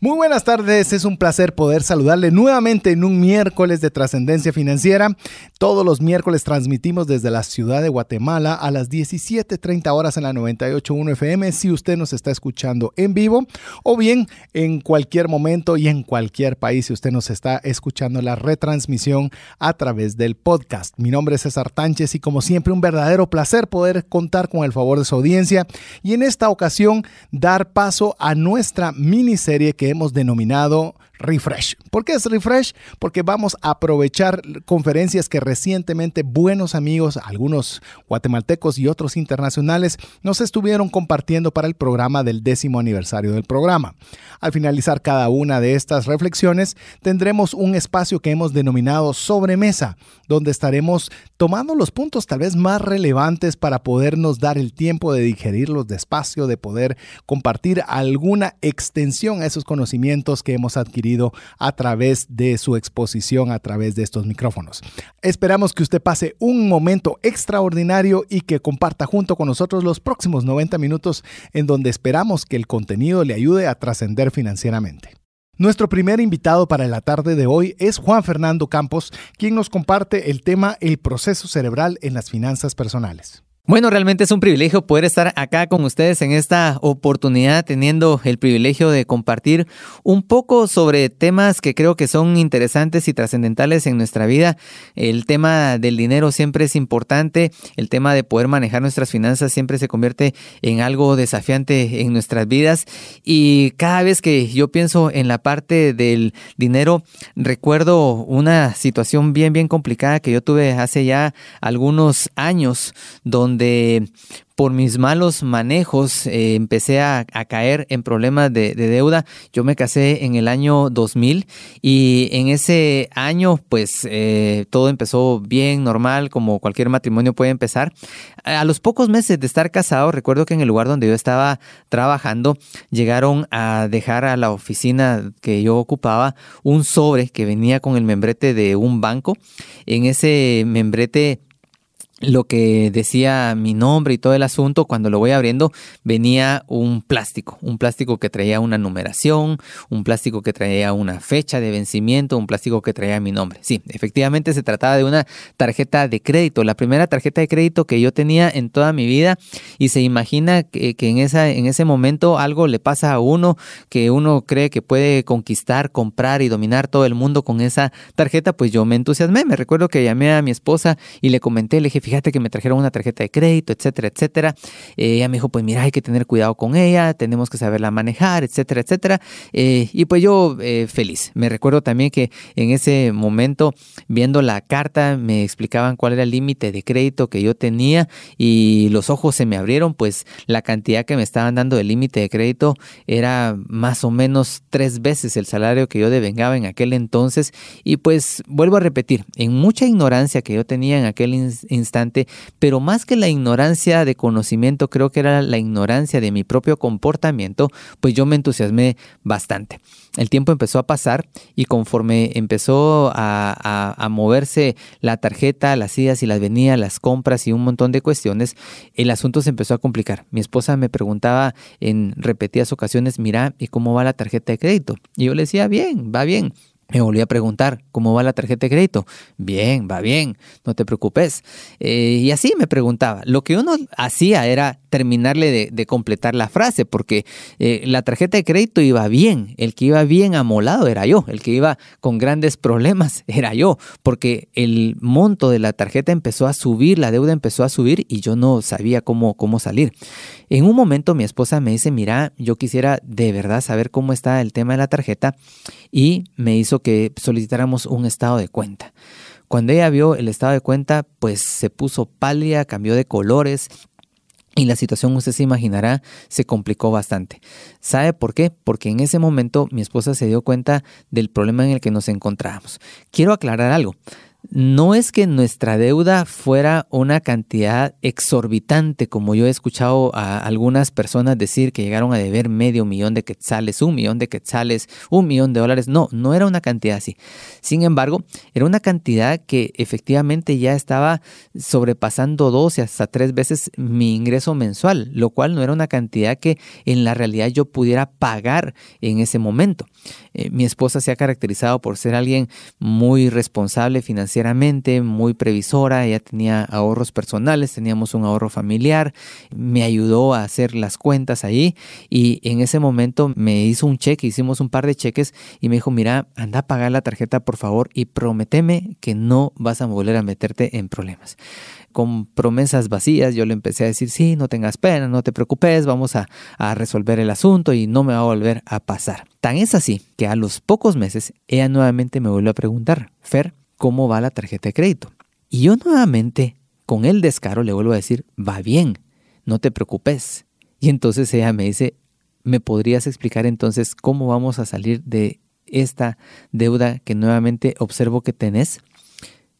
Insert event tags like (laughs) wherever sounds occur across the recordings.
Muy buenas tardes, es un placer poder saludarle nuevamente en un miércoles de trascendencia financiera. Todos los miércoles transmitimos desde la ciudad de Guatemala a las 17.30 horas en la 98.1 FM si usted nos está escuchando en vivo o bien en cualquier momento y en cualquier país si usted nos está escuchando la retransmisión a través del podcast. Mi nombre es César Tánchez y como siempre un verdadero placer poder contar con el favor de su audiencia y en esta ocasión dar paso a nuestra miniserie que hemos denominado Refresh. ¿Por qué es Refresh? Porque vamos a aprovechar conferencias que recientemente buenos amigos, algunos guatemaltecos y otros internacionales, nos estuvieron compartiendo para el programa del décimo aniversario del programa. Al finalizar cada una de estas reflexiones, tendremos un espacio que hemos denominado sobremesa, donde estaremos tomando los puntos tal vez más relevantes para podernos dar el tiempo de digerirlos despacio, de poder compartir alguna extensión a esos conocimientos que hemos adquirido a través de su exposición a través de estos micrófonos. Esperamos que usted pase un momento extraordinario y que comparta junto con nosotros los próximos 90 minutos en donde esperamos que el contenido le ayude a trascender financieramente. Nuestro primer invitado para la tarde de hoy es Juan Fernando Campos, quien nos comparte el tema El proceso cerebral en las finanzas personales. Bueno, realmente es un privilegio poder estar acá con ustedes en esta oportunidad, teniendo el privilegio de compartir un poco sobre temas que creo que son interesantes y trascendentales en nuestra vida. El tema del dinero siempre es importante, el tema de poder manejar nuestras finanzas siempre se convierte en algo desafiante en nuestras vidas y cada vez que yo pienso en la parte del dinero, recuerdo una situación bien, bien complicada que yo tuve hace ya algunos años donde por mis malos manejos eh, empecé a, caer en problemas de, deuda. Yo me casé en el año 2000 y en ese año pues eh, todo empezó bien, normal, como cualquier matrimonio puede empezar. A los pocos meses de estar casado, recuerdo que en el lugar donde yo estaba trabajando, llegaron a dejar a la oficina que yo ocupaba un sobre que venía con el membrete de un banco. En ese membrete lo que decía mi nombre y todo el asunto, cuando lo voy abriendo, venía un plástico, un plástico que traía una numeración, un plástico que traía una fecha de vencimiento, un plástico que traía mi nombre. Sí, efectivamente se trataba de una tarjeta de crédito, la primera tarjeta de crédito que yo tenía en toda mi vida y se imagina que, en, en ese momento algo le pasa a uno que uno cree que puede conquistar, comprar y dominar todo el mundo con esa tarjeta, pues yo me entusiasmé, me recuerdo que llamé a mi esposa y le comenté, le dije, fíjate que me trajeron una tarjeta de crédito, etcétera, etcétera. Eh, ella me dijo, pues mira, hay que tener cuidado con ella, tenemos que saberla manejar, etcétera, etcétera. Eh, y pues yo eh, feliz. Me recuerdo también que en ese momento, viendo la carta, me explicaban cuál era el límite de crédito que yo tenía y los ojos se me abrieron, pues la cantidad que me estaban dando de límite de crédito era más o menos tres veces el salario que yo devengaba en aquel entonces. Y pues vuelvo a repetir, en mucha ignorancia que yo tenía en aquel instante, pero más que la ignorancia de conocimiento, creo que era la ignorancia de mi propio comportamiento, pues yo me entusiasmé bastante. El tiempo empezó a pasar y conforme empezó a, moverse la tarjeta, las idas y las venidas, las compras y un montón de cuestiones, el asunto se empezó a complicar. Mi esposa me preguntaba en repetidas ocasiones, mira, ¿y cómo va la tarjeta de crédito? Y yo le decía, bien, va bien. Me volví a preguntar, ¿cómo va la tarjeta de crédito? Bien, va bien, no te preocupes. Eh, y así me preguntaba. Lo que uno hacía era terminarle de, completar la frase, porque eh, la tarjeta de crédito iba bien. El que iba bien amolado era yo. El que iba con grandes problemas (laughs) era yo, porque el monto de la tarjeta empezó a subir, la deuda empezó a subir y yo no sabía cómo, cómo salir. En un momento mi esposa me dice, mira, yo quisiera de verdad saber cómo está el tema de la tarjeta y me hizo que solicitáramos un estado de cuenta. Cuando ella vio el estado de cuenta, pues se puso pálida, cambió de colores y la situación, usted se imaginará, se complicó bastante. ¿Sabe por qué? Porque en ese momento mi esposa se dio cuenta del problema en el que nos encontrábamos. Quiero aclarar algo no es que nuestra deuda fuera una cantidad exorbitante, como yo he escuchado a algunas personas decir que llegaron a deber medio millón de quetzales, un millón de quetzales, un millón de dólares. No, no era una cantidad así. Sin embargo, era una cantidad que efectivamente ya estaba sobrepasando dos y hasta tres veces mi ingreso mensual, lo cual no era una cantidad que en la realidad yo pudiera pagar en ese momento. Eh, mi esposa se ha caracterizado por ser alguien muy responsable financieramente, muy previsora, ella tenía ahorros personales, teníamos un ahorro familiar, me ayudó a hacer las cuentas ahí y en ese momento me hizo un cheque, hicimos un par de cheques y me dijo, mira, anda a pagar la tarjeta por favor y prométeme que no vas a volver a meterte en problemas con promesas vacías, yo le empecé a decir, sí, no tengas pena, no te preocupes, vamos a, resolver el asunto y no me va a volver a pasar. Tan es así que a los pocos meses ella nuevamente me volvió a preguntar, Fer, ¿cómo va la tarjeta de crédito? Y yo nuevamente, con el descaro, le vuelvo a decir, va bien, no te preocupes. Y entonces ella me dice, ¿me podrías explicar entonces cómo vamos a salir de esta deuda que nuevamente observo que tenés?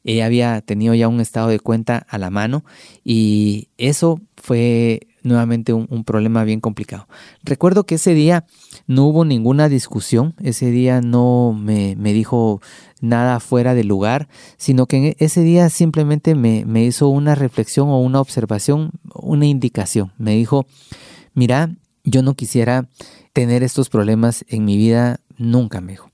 Ella había tenido ya un estado de cuenta a la mano y eso fue nuevamente un, problema bien complicado. Recuerdo que ese día no hubo ninguna discusión, ese día no me, dijo nada fuera de lugar, sino que ese día simplemente me, me hizo una reflexión o una observación, una indicación. Me dijo, mira, yo no quisiera tener estos problemas en mi vida nunca, me dijo.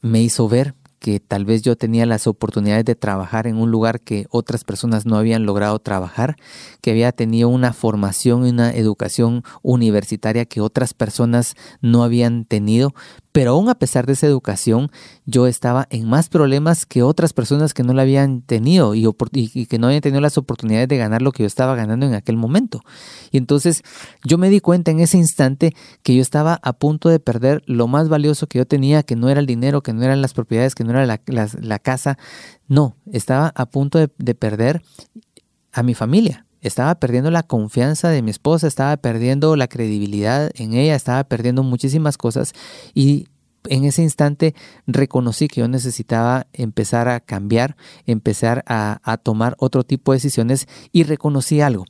Me hizo ver que tal vez yo tenía las oportunidades de trabajar en un lugar que otras personas no habían logrado trabajar, que había tenido una formación y una educación universitaria que otras personas no habían tenido, pero aún a pesar de esa educación, yo estaba en más problemas que otras personas que no la habían tenido y, que no habían tenido las oportunidades de ganar lo que yo estaba ganando en aquel momento. Y entonces yo me di cuenta en ese instante que yo estaba a punto de perder lo más valioso que yo tenía, que no era el dinero, que no eran las propiedades, que no era la, casa. No, estaba a punto de perder a mi familia. Estaba perdiendo la confianza de mi esposa, estaba perdiendo la credibilidad en ella, estaba perdiendo muchísimas cosas y en ese instante reconocí que yo necesitaba empezar a cambiar, empezar a, tomar otro tipo de decisiones y reconocí algo,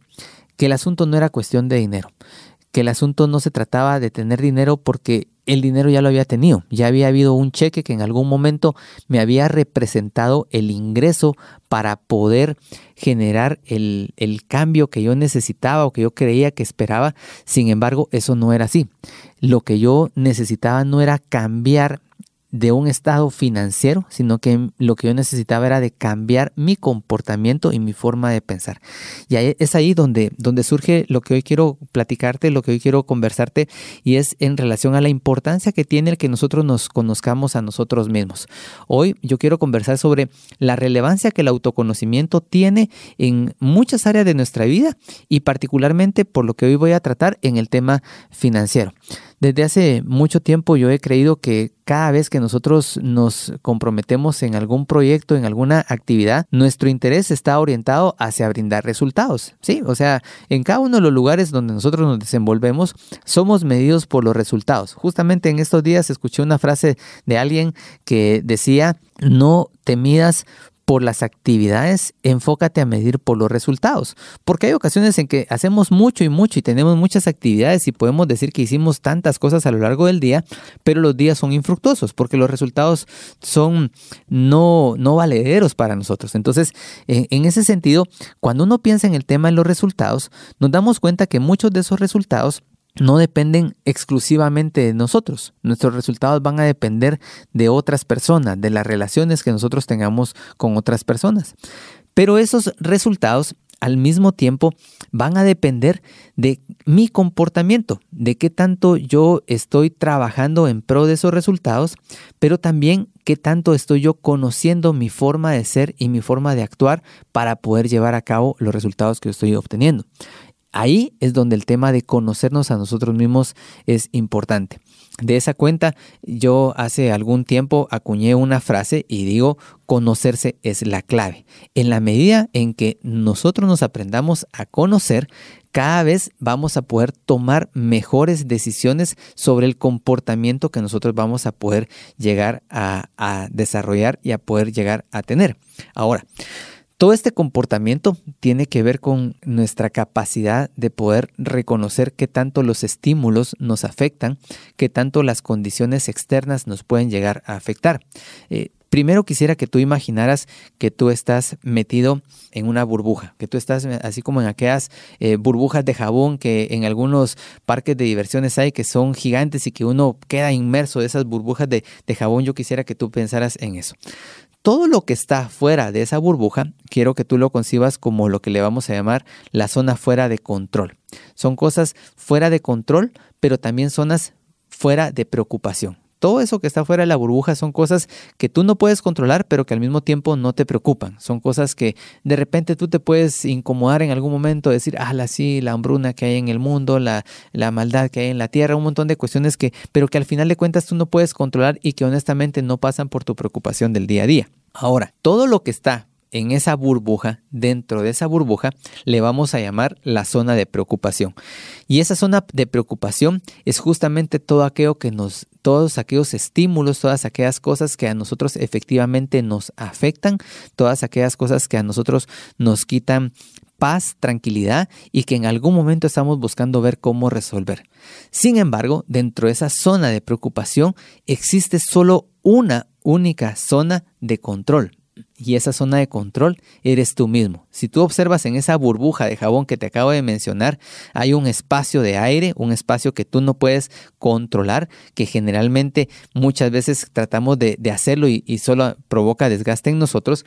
que el asunto no era cuestión de dinero, que el asunto no se trataba de tener dinero porque el dinero ya lo había tenido, ya había habido un cheque que en algún momento me había representado el ingreso para poder generar el, el, cambio que yo necesitaba o que yo creía que esperaba. Sin embargo, eso no era así. Lo que yo necesitaba no era cambiar de un estado financiero, sino que lo que yo necesitaba era de cambiar mi comportamiento y mi forma de pensar. Y es ahí donde, donde surge lo que hoy quiero platicarte, lo que hoy quiero conversarte, y es en relación a la importancia que tiene el que nosotros nos conozcamos a nosotros mismos. Hoy yo quiero conversar sobre la relevancia que el autoconocimiento tiene en muchas áreas de nuestra vida y particularmente por lo que hoy voy a tratar en el tema financiero. Desde hace mucho tiempo yo he creído que cada vez que nosotros nos comprometemos en algún proyecto, en alguna actividad, nuestro interés está orientado hacia brindar resultados. Sí, o sea, en cada uno de los lugares donde nosotros nos desenvolvemos, somos medidos por los resultados. Justamente en estos días escuché una frase de alguien que decía, no te midas por las actividades, enfócate a medir por los resultados. Porque hay ocasiones en que hacemos mucho y mucho y tenemos muchas actividades y podemos decir que hicimos tantas cosas a lo largo del día, pero los días son infructuosos porque los resultados son no, no valederos para nosotros. Entonces, en ese sentido, cuando uno piensa en el tema de los resultados, nos damos cuenta que muchos de esos resultados no dependen exclusivamente de nosotros. Nuestros resultados van a depender de otras personas, de las relaciones que nosotros tengamos con otras personas. Pero esos resultados al mismo tiempo van a depender de mi comportamiento, de qué tanto yo estoy trabajando en pro de esos resultados, pero también qué tanto estoy yo conociendo mi forma de ser y mi forma de actuar para poder llevar a cabo los resultados que estoy obteniendo. Ahí es donde el tema de conocernos a nosotros mismos es importante. De esa cuenta, yo hace algún tiempo acuñé una frase y digo, conocerse es la clave. En la medida en que nosotros nos aprendamos a conocer, cada vez vamos a poder tomar mejores decisiones sobre el comportamiento que nosotros vamos a poder llegar a, desarrollar y a poder llegar a tener. Ahora, todo este comportamiento tiene que ver con nuestra capacidad de poder reconocer qué tanto los estímulos nos afectan, qué tanto las condiciones externas nos pueden llegar a afectar. Eh, primero quisiera que tú imaginaras que tú estás metido en una burbuja, que tú estás así como en aquellas eh, burbujas de jabón que en algunos parques de diversiones hay que son gigantes y que uno queda inmerso de esas burbujas de, de jabón. Yo quisiera que tú pensaras en eso todo lo que está fuera de esa burbuja, quiero que tú lo concibas como lo que le vamos a llamar la zona fuera de control. Son cosas fuera de control, pero también zonas fuera de preocupación. Todo eso que está fuera de la burbuja son cosas que tú no puedes controlar, pero que al mismo tiempo no te preocupan. Son cosas que de repente tú te puedes incomodar en algún momento, decir, ah, la sí, la hambruna que hay en el mundo, la, la maldad que hay en la tierra, un montón de cuestiones que, pero que al final de cuentas tú no puedes controlar y que honestamente no pasan por tu preocupación del día a día. Ahora, todo lo que está en esa burbuja, dentro de esa burbuja, le vamos a llamar la zona de preocupación. Y esa zona de preocupación es justamente todo aquello que nos, todos aquellos estímulos, todas aquellas cosas que a nosotros efectivamente nos afectan, todas aquellas cosas que a nosotros nos quitan paz, tranquilidad y que en algún momento estamos buscando ver cómo resolver. Sin embargo, dentro de esa zona de preocupación existe solo una única zona de control. Y esa zona de control eres tú mismo. Si tú observas en esa burbuja de jabón que te acabo de mencionar, hay un espacio de aire, un espacio que tú no puedes controlar, que generalmente muchas veces tratamos de, hacerlo y, y solo provoca desgaste en nosotros.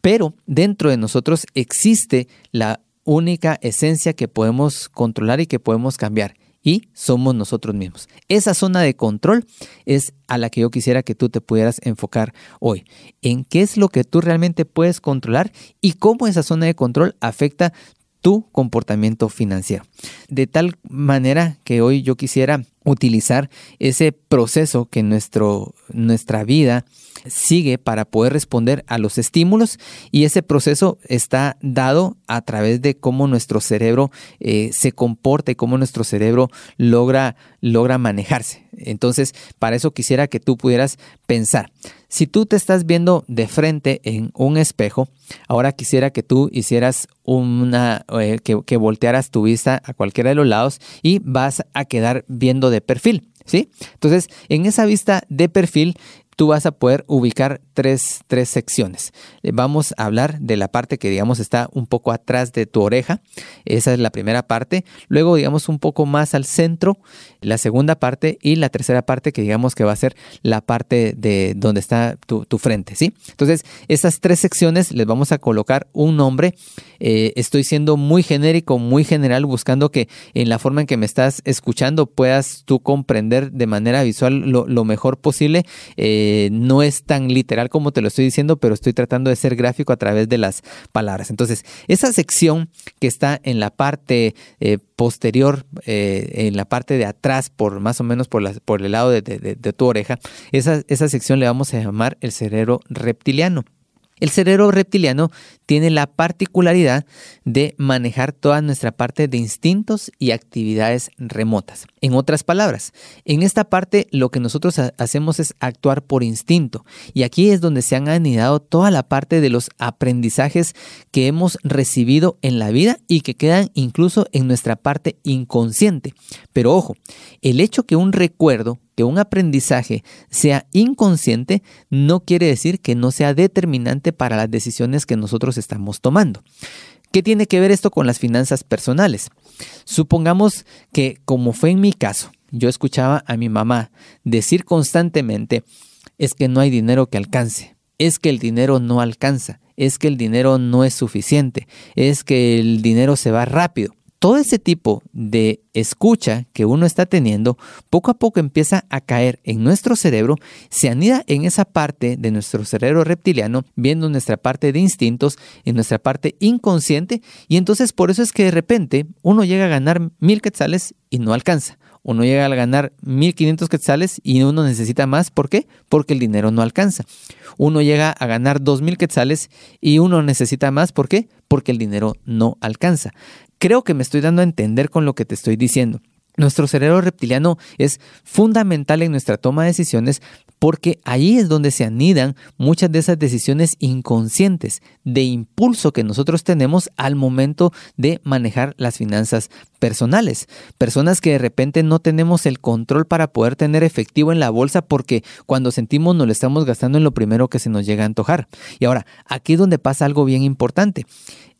Pero dentro de nosotros existe la única esencia que podemos controlar y que podemos cambiar y somos nosotros mismos. Esa zona de control es a la que yo quisiera que tú te pudieras enfocar hoy. En qué es lo que tú realmente puedes controlar y cómo esa zona de control afecta tu comportamiento financiero. De tal manera que hoy yo quisiera utilizar ese proceso que nuestro, nuestra vida sigue para poder responder a los estímulos y ese proceso está dado a través de cómo nuestro cerebro eh, se comporta y cómo nuestro cerebro logra, logra manejarse. Entonces, para eso quisiera que tú pudieras pensar. Si tú te estás viendo de frente en un espejo, ahora quisiera que tú hicieras una, eh, que, que voltearas tu vista a cualquiera de los lados y vas a quedar viendo de perfil. ¿Sí? Entonces, en esa vista de perfil, tú vas a poder ubicar tres, tres, secciones. Eh, vamos a hablar de la parte que, digamos, está un poco atrás de tu oreja. Esa es la primera parte. Luego, digamos, un poco más al centro, la segunda parte y la tercera parte que, digamos, que va a ser la parte de donde está tu, frente, ¿sí? Entonces, esas tres secciones les vamos a colocar un nombre. Eh, estoy siendo muy genérico, muy general, buscando que en la forma en que me estás escuchando puedas tú comprender de manera visual lo, mejor posible. Eh, no es tan literal como te lo estoy diciendo, pero estoy tratando de ser gráfico a través de las palabras. Entonces, esa sección que está en la parte eh, posterior, eh, en la parte de atrás, por más o menos por, por el lado de, tu oreja, esa, esa sección le vamos a llamar el cerebro reptiliano. El cerebro reptiliano tiene la particularidad de manejar toda nuestra parte de instintos y actividades remotas. En otras palabras, en esta parte lo que nosotros hacemos es actuar por instinto y aquí es donde se han anidado toda la parte de los aprendizajes que hemos recibido en la vida y que quedan incluso en nuestra parte inconsciente. Pero ojo, el hecho que un recuerdo que un aprendizaje sea inconsciente no quiere decir que no sea determinante para las decisiones que nosotros estamos tomando. ¿Qué tiene que ver esto con las finanzas personales? Supongamos que, como fue en mi caso, yo escuchaba a mi mamá decir constantemente, es que no hay dinero que alcance, es que el dinero no alcanza, es que el dinero no es suficiente, es que el dinero se va rápido todo ese tipo de escucha que uno está teniendo, poco a poco empieza a caer en nuestro cerebro, se anida en esa parte de nuestro cerebro reptiliano, viendo nuestra parte de instintos, en nuestra parte inconsciente, y entonces por eso es que de repente uno llega a ganar mil quetzales y no alcanza. Uno llega a ganar 1500 quetzales y uno necesita más. ¿Por qué? Porque el dinero no alcanza. Uno llega a ganar 2000 quetzales y uno necesita más. ¿Por qué? Porque el dinero no alcanza. Creo que me estoy dando a entender con lo que te estoy diciendo. Nuestro cerebro reptiliano es fundamental en nuestra toma de decisiones porque ahí es donde se anidan muchas de esas decisiones inconscientes de impulso que nosotros tenemos al momento de manejar las finanzas personales. Personas que de repente no tenemos el control para poder tener efectivo en la bolsa porque cuando sentimos nos lo estamos gastando en lo primero que se nos llega a antojar. Y ahora, aquí es donde pasa algo bien importante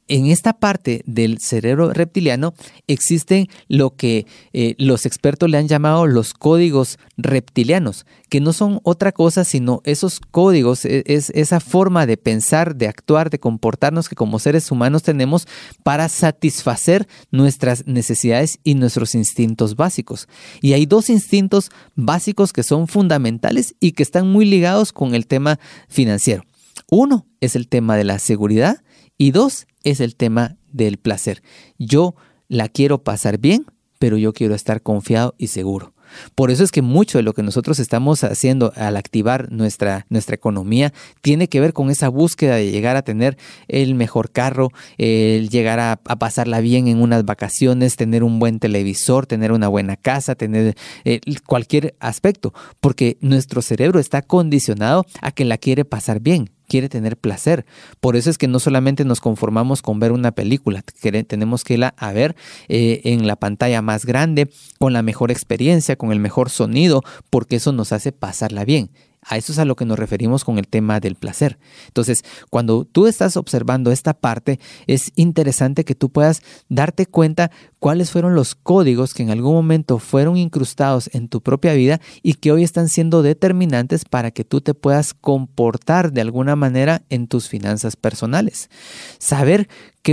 en esta parte del cerebro reptiliano existen lo que eh, los expertos le han llamado los códigos reptilianos, que no son otra cosa sino esos códigos, e, es, esa forma de pensar, de actuar, de comportarnos que como seres humanos tenemos para satisfacer nuestras necesidades y nuestros instintos básicos. Y hay dos instintos básicos que son fundamentales y que están muy ligados con el tema financiero. Uno es el tema de la seguridad y dos es el tema del placer. Yo la quiero pasar bien, pero yo quiero estar confiado y seguro. Por eso es que mucho de lo que nosotros estamos haciendo al activar nuestra, nuestra economía tiene que ver con esa búsqueda de llegar a tener el mejor carro, el llegar a, pasarla bien en unas vacaciones, tener un buen televisor, tener una buena casa, tener eh, cualquier aspecto, porque nuestro cerebro está condicionado a que la quiere pasar bien quiere tener placer. Por eso es que no solamente nos conformamos con ver una película, tenemos que irla a ver eh, en la pantalla más grande, con la mejor experiencia, con el mejor sonido, porque eso nos hace pasarla bien. A eso es a lo que nos referimos con el tema del placer. Entonces, cuando tú estás observando esta parte, es interesante que tú puedas darte cuenta cuáles fueron los códigos que en algún momento fueron incrustados en tu propia vida y que hoy están siendo determinantes para que tú te puedas comportar de alguna manera en tus finanzas personales. Saber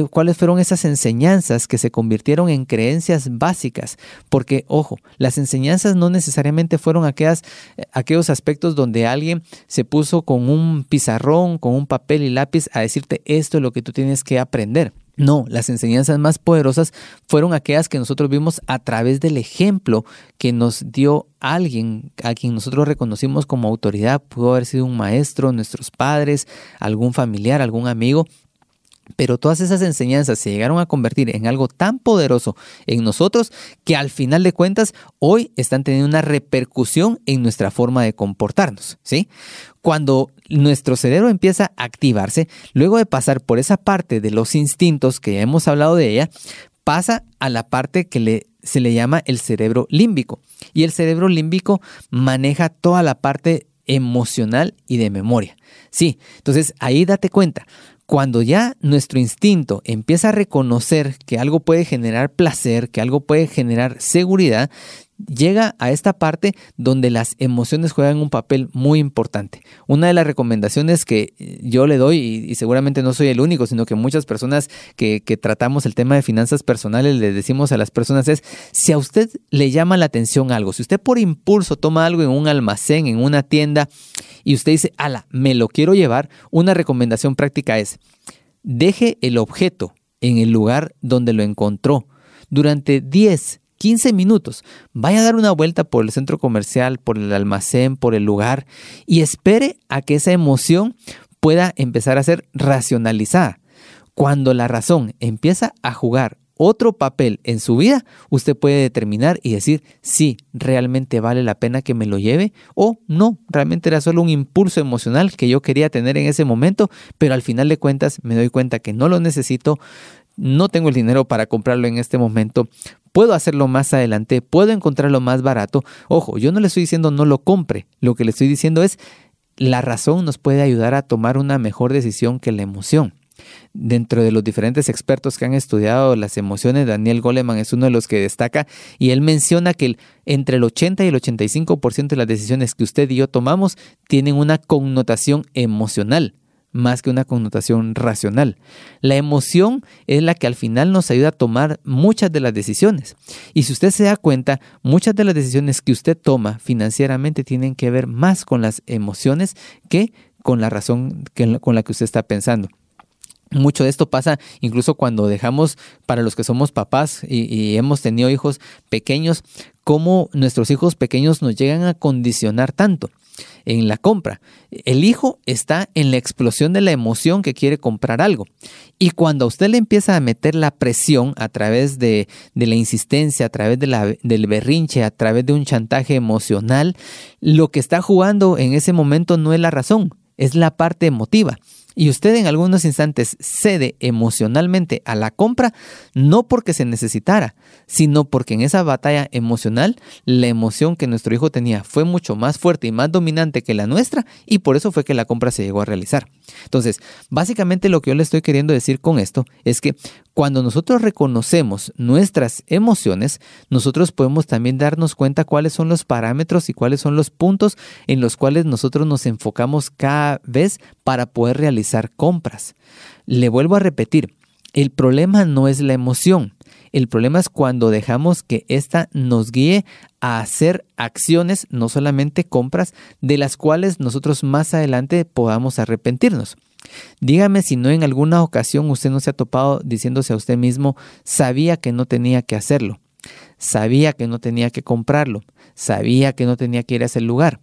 cuáles fueron esas enseñanzas que se convirtieron en creencias básicas, porque ojo, las enseñanzas no necesariamente fueron aquellas, eh, aquellos aspectos donde alguien se puso con un pizarrón, con un papel y lápiz a decirte esto es lo que tú tienes que aprender. No, las enseñanzas más poderosas fueron aquellas que nosotros vimos a través del ejemplo que nos dio alguien a quien nosotros reconocimos como autoridad. Pudo haber sido un maestro, nuestros padres, algún familiar, algún amigo, pero todas esas enseñanzas se llegaron a convertir en algo tan poderoso en nosotros que al final de cuentas hoy están teniendo una repercusión en nuestra forma de comportarnos, ¿sí? Cuando nuestro cerebro empieza a activarse, luego de pasar por esa parte de los instintos que ya hemos hablado de ella, pasa a la parte que se le llama el cerebro límbico. Y el cerebro límbico maneja toda la parte emocional y de memoria. Sí, entonces ahí date cuenta, cuando ya nuestro instinto empieza a reconocer que algo puede generar placer, que algo puede generar seguridad, llega a esta parte donde las emociones juegan un papel muy importante. Una de las recomendaciones que yo le doy, y, seguramente no soy el único, sino que muchas personas que, que, tratamos el tema de finanzas personales le decimos a las personas es, si a usted le llama la atención algo, si usted por impulso toma algo en un almacén, en una tienda, y usted dice, ala, me lo quiero llevar, una recomendación práctica es, deje el objeto en el lugar donde lo encontró durante 10, 15 minutos. Vaya a dar una vuelta por el centro comercial, por el almacén, por el lugar y espere a que esa emoción pueda empezar a ser racionalizada. Cuando la razón empieza a jugar otro papel en su vida, usted puede determinar y decir si realmente vale la pena que me lo lleve o no, realmente era solo un impulso emocional que yo quería tener en ese momento, pero al final de cuentas me doy cuenta que no lo necesito, no tengo el dinero para comprarlo en este momento, puedo hacerlo más adelante, puedo encontrarlo más barato. Ojo, yo no le estoy diciendo no lo compre, lo que le estoy diciendo es la razón nos puede ayudar a tomar una mejor decisión que la emoción. Dentro de los diferentes expertos que han estudiado las emociones, Daniel Goleman es uno de los que destaca y él menciona que entre el 80 y el 85% de las decisiones que usted y yo tomamos tienen una connotación emocional más que una connotación racional. La emoción es la que al final nos ayuda a tomar muchas de las decisiones. Y si usted se da cuenta, muchas de las decisiones que usted toma financieramente tienen que ver más con las emociones que con la razón con la que usted está pensando. Mucho de esto pasa incluso cuando dejamos, para los que somos papás y, hemos tenido hijos pequeños, cómo nuestros hijos pequeños nos llegan a condicionar tanto. En la compra. El hijo está en la explosión de la emoción que quiere comprar algo. Y cuando a usted le empieza a meter la presión a través de, la insistencia, a través del berrinche, a través de un chantaje emocional, lo que está jugando en ese momento no es la razón, es la parte emotiva y usted en algunos instantes cede emocionalmente a la compra, no porque se necesitara, sino porque en esa batalla emocional la emoción que nuestro hijo tenía fue mucho más fuerte y más dominante que la nuestra y por eso fue que la compra se llegó a realizar. Entonces, básicamente lo que yo le estoy queriendo decir con esto es que cuando nosotros reconocemos nuestras emociones, nosotros podemos también darnos cuenta cuáles son los parámetros y cuáles son los puntos en los cuales nosotros nos enfocamos cada vez para poder realizar compras. Le vuelvo a repetir, el problema no es la emoción. El problema es cuando dejamos que ésta nos guíe a hacer acciones, no solamente compras, de las cuales nosotros más adelante podamos arrepentirnos. Dígame si no en alguna ocasión usted no se ha topado diciéndose a usted mismo, sabía que no tenía que hacerlo, sabía que no tenía que comprarlo, sabía que no tenía que ir a ese lugar.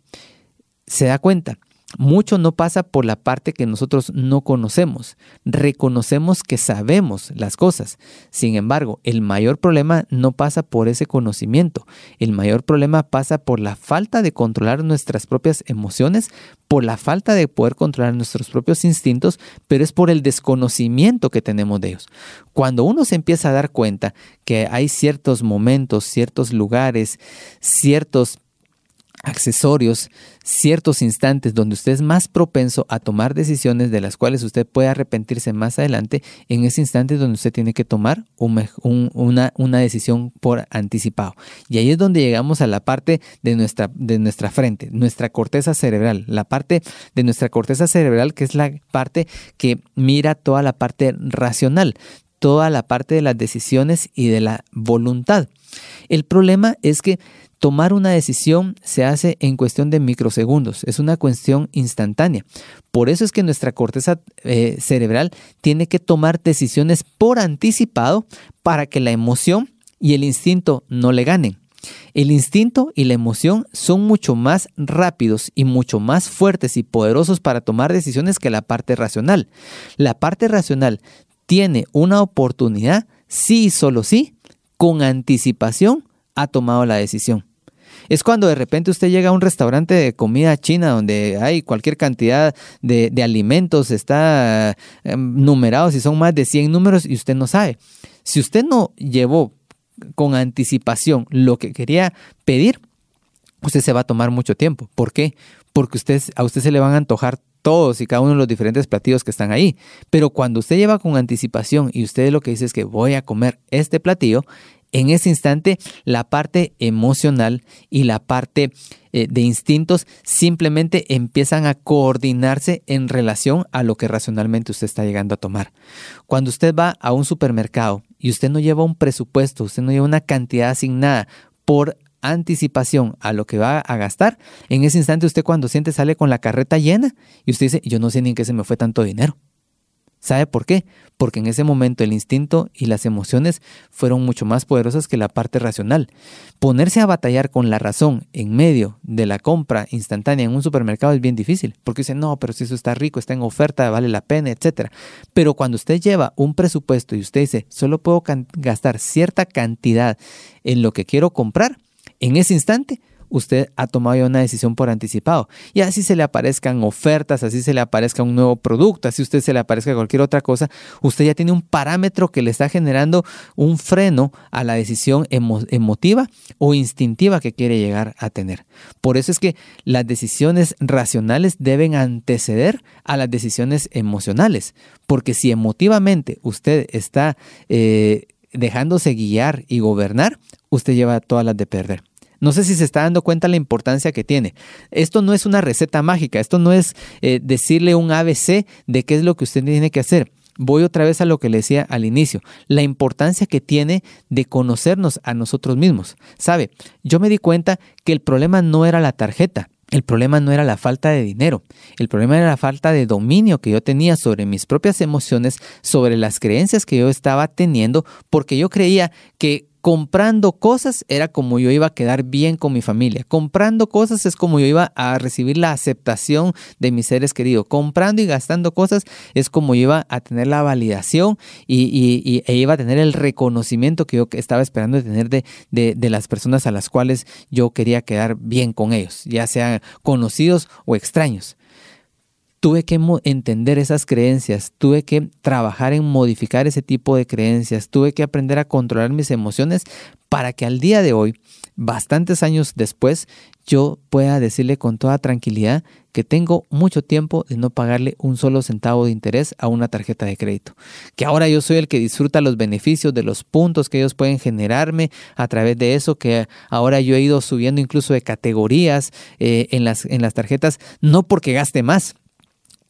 Se da cuenta, mucho no pasa por la parte que nosotros no conocemos. Reconocemos que sabemos las cosas. Sin embargo, el mayor problema no pasa por ese conocimiento. El mayor problema pasa por la falta de controlar nuestras propias emociones, por la falta de poder controlar nuestros propios instintos, pero es por el desconocimiento que tenemos de ellos. Cuando uno se empieza a dar cuenta que hay ciertos momentos, ciertos lugares, ciertos accesorios, ciertos instantes donde usted es más propenso a tomar decisiones de las cuales usted puede arrepentirse más adelante, en ese instante donde usted tiene que tomar una, una, decisión por anticipado. Y ahí es donde llegamos a la parte de nuestra, de nuestra frente, nuestra corteza cerebral, la parte de nuestra corteza cerebral que es la parte que mira toda la parte racional, toda la parte de las decisiones y de la voluntad. El problema es que Tomar una decisión se hace en cuestión de microsegundos, es una cuestión instantánea. Por eso es que nuestra corteza eh, cerebral tiene que tomar decisiones por anticipado para que la emoción y el instinto no le ganen. El instinto y la emoción son mucho más rápidos y mucho más fuertes y poderosos para tomar decisiones que la parte racional. La parte racional tiene una oportunidad, sí y solo sí, con anticipación ha tomado la decisión. Es cuando de repente usted llega a un restaurante de comida china donde hay cualquier cantidad de, alimentos, está em, numerado, si son más de 100 números y usted no sabe. Si usted no llevó con anticipación lo que quería pedir, usted se va a tomar mucho tiempo. ¿Por qué? Porque usted, a usted se le van a antojar todos y cada uno de los diferentes platillos que están ahí. Pero cuando usted lleva con anticipación y usted lo que dice es que voy a comer este platillo, en ese instante la parte emocional y la parte eh, de instintos simplemente empiezan a coordinarse en relación a lo que racionalmente usted está llegando a tomar. Cuando usted va a un supermercado y usted no lleva un presupuesto, usted no lleva una cantidad asignada por anticipación a lo que va a gastar, en ese instante usted cuando siente sale con la carreta llena y usted dice, yo no sé ni en qué se me fue tanto dinero. ¿Sabe por qué? Porque en ese momento el instinto y las emociones fueron mucho más poderosas que la parte racional. Ponerse a batallar con la razón en medio de la compra instantánea en un supermercado es bien difícil, porque dice, no, pero si eso está rico, está en oferta, vale la pena, etc. Pero cuando usted lleva un presupuesto y usted dice, solo puedo gastar cierta cantidad en lo que quiero comprar, en ese instante usted ha tomado ya una decisión por anticipado. Y así se le aparezcan ofertas, así se le aparezca un nuevo producto, así usted se le aparezca cualquier otra cosa, usted ya tiene un parámetro que le está generando un freno a la decisión emotiva o instintiva que quiere llegar a tener. Por eso es que las decisiones racionales deben anteceder a las decisiones emocionales, porque si emotivamente usted está eh, dejándose guiar y gobernar, usted lleva todas las de perder. No sé si se está dando cuenta la importancia que tiene. Esto no es una receta mágica, esto no es eh, decirle un ABC de qué es lo que usted tiene que hacer. Voy otra vez a lo que le decía al inicio, la importancia que tiene de conocernos a nosotros mismos. Sabe, yo me di cuenta que el problema no era la tarjeta, el problema no era la falta de dinero, el problema era la falta de dominio que yo tenía sobre mis propias emociones, sobre las creencias que yo estaba teniendo, porque yo creía que comprando cosas era como yo iba a quedar bien con mi familia. Comprando cosas es como yo iba a recibir la aceptación de mis seres queridos. Comprando y gastando cosas es como yo iba a tener la validación y, e iba a tener el reconocimiento que yo estaba esperando tener de, de las personas a las cuales yo quería quedar bien con ellos, ya sean conocidos o extraños tuve que entender esas creencias, tuve que trabajar en modificar ese tipo de creencias, tuve que aprender a controlar mis emociones para que al día de hoy, bastantes años después, yo pueda decirle con toda tranquilidad que tengo mucho tiempo de no pagarle un solo centavo de interés a una tarjeta de crédito. Que ahora yo soy el que disfruta los beneficios de los puntos que ellos pueden generarme a través de eso, que ahora yo he ido subiendo incluso de categorías eh, en, las, en las tarjetas, no porque gaste más,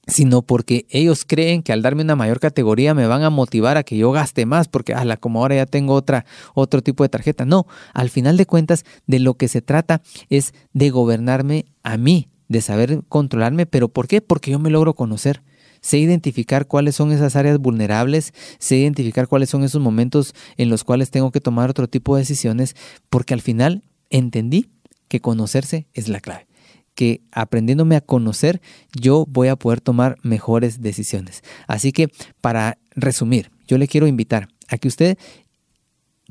sino porque ellos creen que al darme una mayor categoría me van a motivar a que yo gaste más, porque ala, como ahora ya tengo otra, otro tipo de tarjeta. No, al final de cuentas, de lo que se trata es de gobernarme a mí, de saber controlarme, pero ¿por qué? Porque yo me logro conocer. Sé identificar cuáles son esas áreas vulnerables, sé identificar cuáles son esos momentos en los cuales tengo que tomar otro tipo de decisiones, porque al final entendí que conocerse es la clave que aprendiéndome a conocer, yo voy a poder tomar mejores decisiones. Así que para resumir, yo le quiero invitar a que usted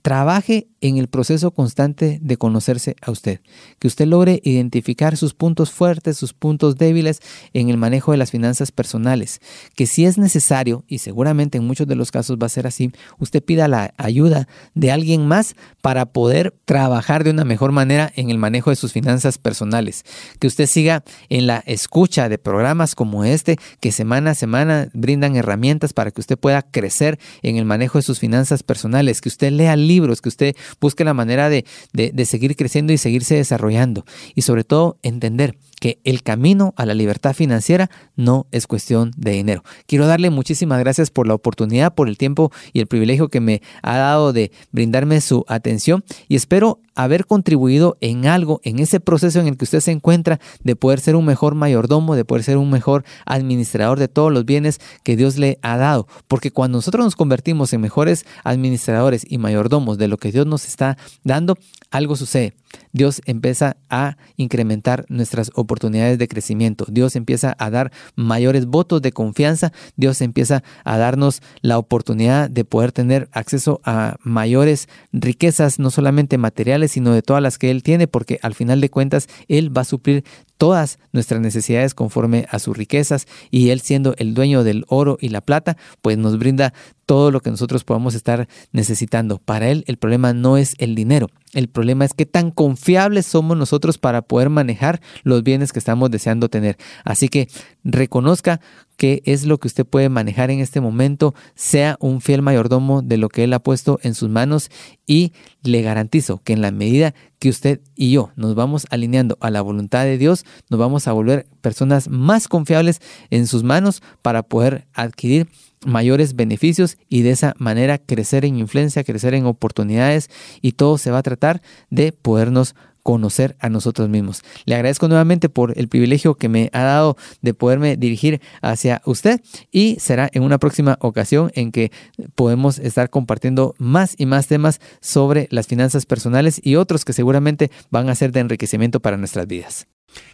trabaje en el proceso constante de conocerse a usted, que usted logre identificar sus puntos fuertes, sus puntos débiles en el manejo de las finanzas personales, que si es necesario, y seguramente en muchos de los casos va a ser así, usted pida la ayuda de alguien más para poder trabajar de una mejor manera en el manejo de sus finanzas personales, que usted siga en la escucha de programas como este, que semana a semana brindan herramientas para que usted pueda crecer en el manejo de sus finanzas personales, que usted lea libros, que usted busque la manera de, de, seguir creciendo y seguirse desarrollando. Y sobre todo entender que el camino a la libertad financiera no es cuestión de dinero. Quiero darle muchísimas gracias por la oportunidad, por el tiempo y el privilegio que me ha dado de brindarme su atención y espero haber contribuido en algo en ese proceso en el que usted se encuentra de poder ser un mejor mayordomo, de poder ser un mejor administrador de todos los bienes que Dios le ha dado. Porque cuando nosotros nos convertimos en mejores administradores y mayordomos de lo que Dios nos está dando, algo sucede. Dios empieza a incrementar nuestras oportunidades de crecimiento. Dios empieza a dar mayores votos de confianza. Dios empieza a darnos la oportunidad de poder tener acceso a mayores riquezas, no solamente materiales, sino de todas las que Él tiene, porque al final de cuentas Él va a suplir todas nuestras necesidades conforme a sus riquezas y Él siendo el dueño del oro y la plata, pues nos brinda todo lo que nosotros podamos estar necesitando. Para Él el problema no es el dinero, el problema es qué tan confiables somos nosotros para poder manejar los bienes que estamos deseando tener. Así que reconozca qué es lo que usted puede manejar en este momento, sea un fiel mayordomo de lo que Él ha puesto en sus manos y le garantizo que en la medida que usted y yo nos vamos alineando a la voluntad de Dios, nos vamos a volver personas más confiables en sus manos para poder adquirir mayores beneficios y de esa manera crecer en influencia, crecer en oportunidades y todo se va a tratar de podernos conocer a nosotros mismos. Le agradezco nuevamente por el privilegio que me ha dado de poderme dirigir hacia usted y será en una próxima ocasión en que podemos estar compartiendo más y más temas sobre las finanzas personales y otros que seguramente van a ser de enriquecimiento para nuestras vidas.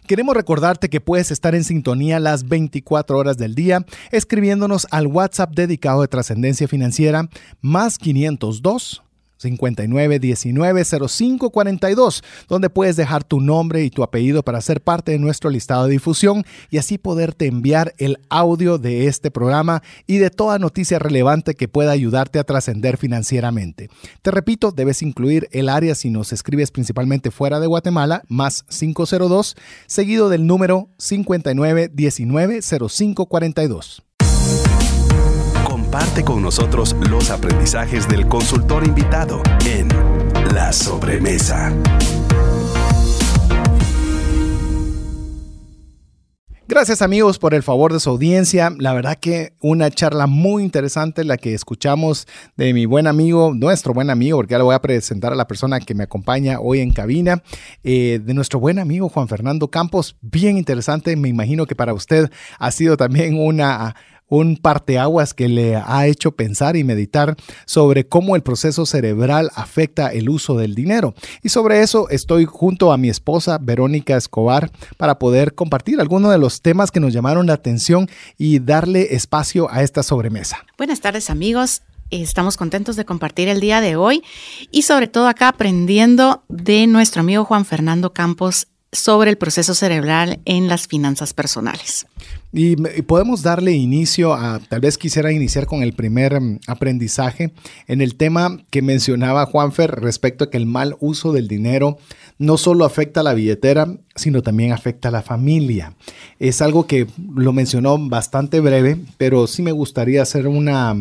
Queremos recordarte que puedes estar en sintonía las 24 horas del día escribiéndonos al WhatsApp dedicado de trascendencia financiera más 502 59190542, donde puedes dejar tu nombre y tu apellido para ser parte de nuestro listado de difusión y así poderte enviar el audio de este programa y de toda noticia relevante que pueda ayudarte a trascender financieramente. Te repito, debes incluir el área si nos escribes principalmente fuera de Guatemala, más 502, seguido del número 59190542. Comparte con nosotros los aprendizajes del consultor invitado en La Sobremesa. Gracias amigos por el favor de su audiencia. La verdad que una charla muy interesante la que escuchamos de mi buen amigo, nuestro buen amigo, porque ya le voy a presentar a la persona que me acompaña hoy en cabina, eh, de nuestro buen amigo Juan Fernando Campos. Bien interesante, me imagino que para usted ha sido también una un parteaguas que le ha hecho pensar y meditar sobre cómo el proceso cerebral afecta el uso del dinero. Y sobre eso estoy junto a mi esposa Verónica Escobar para poder compartir algunos de los temas que nos llamaron la atención y darle espacio a esta sobremesa. Buenas tardes amigos. Estamos contentos de compartir el día de hoy y sobre todo acá aprendiendo de nuestro amigo Juan Fernando Campos sobre el proceso cerebral en las finanzas personales. Y, podemos darle inicio a, tal vez quisiera iniciar con el primer mm, aprendizaje en el tema que mencionaba Juanfer respecto a que el mal uso del dinero no solo afecta a la billetera, sino también afecta a la familia. Es algo que lo mencionó bastante breve, pero sí me gustaría hacer una,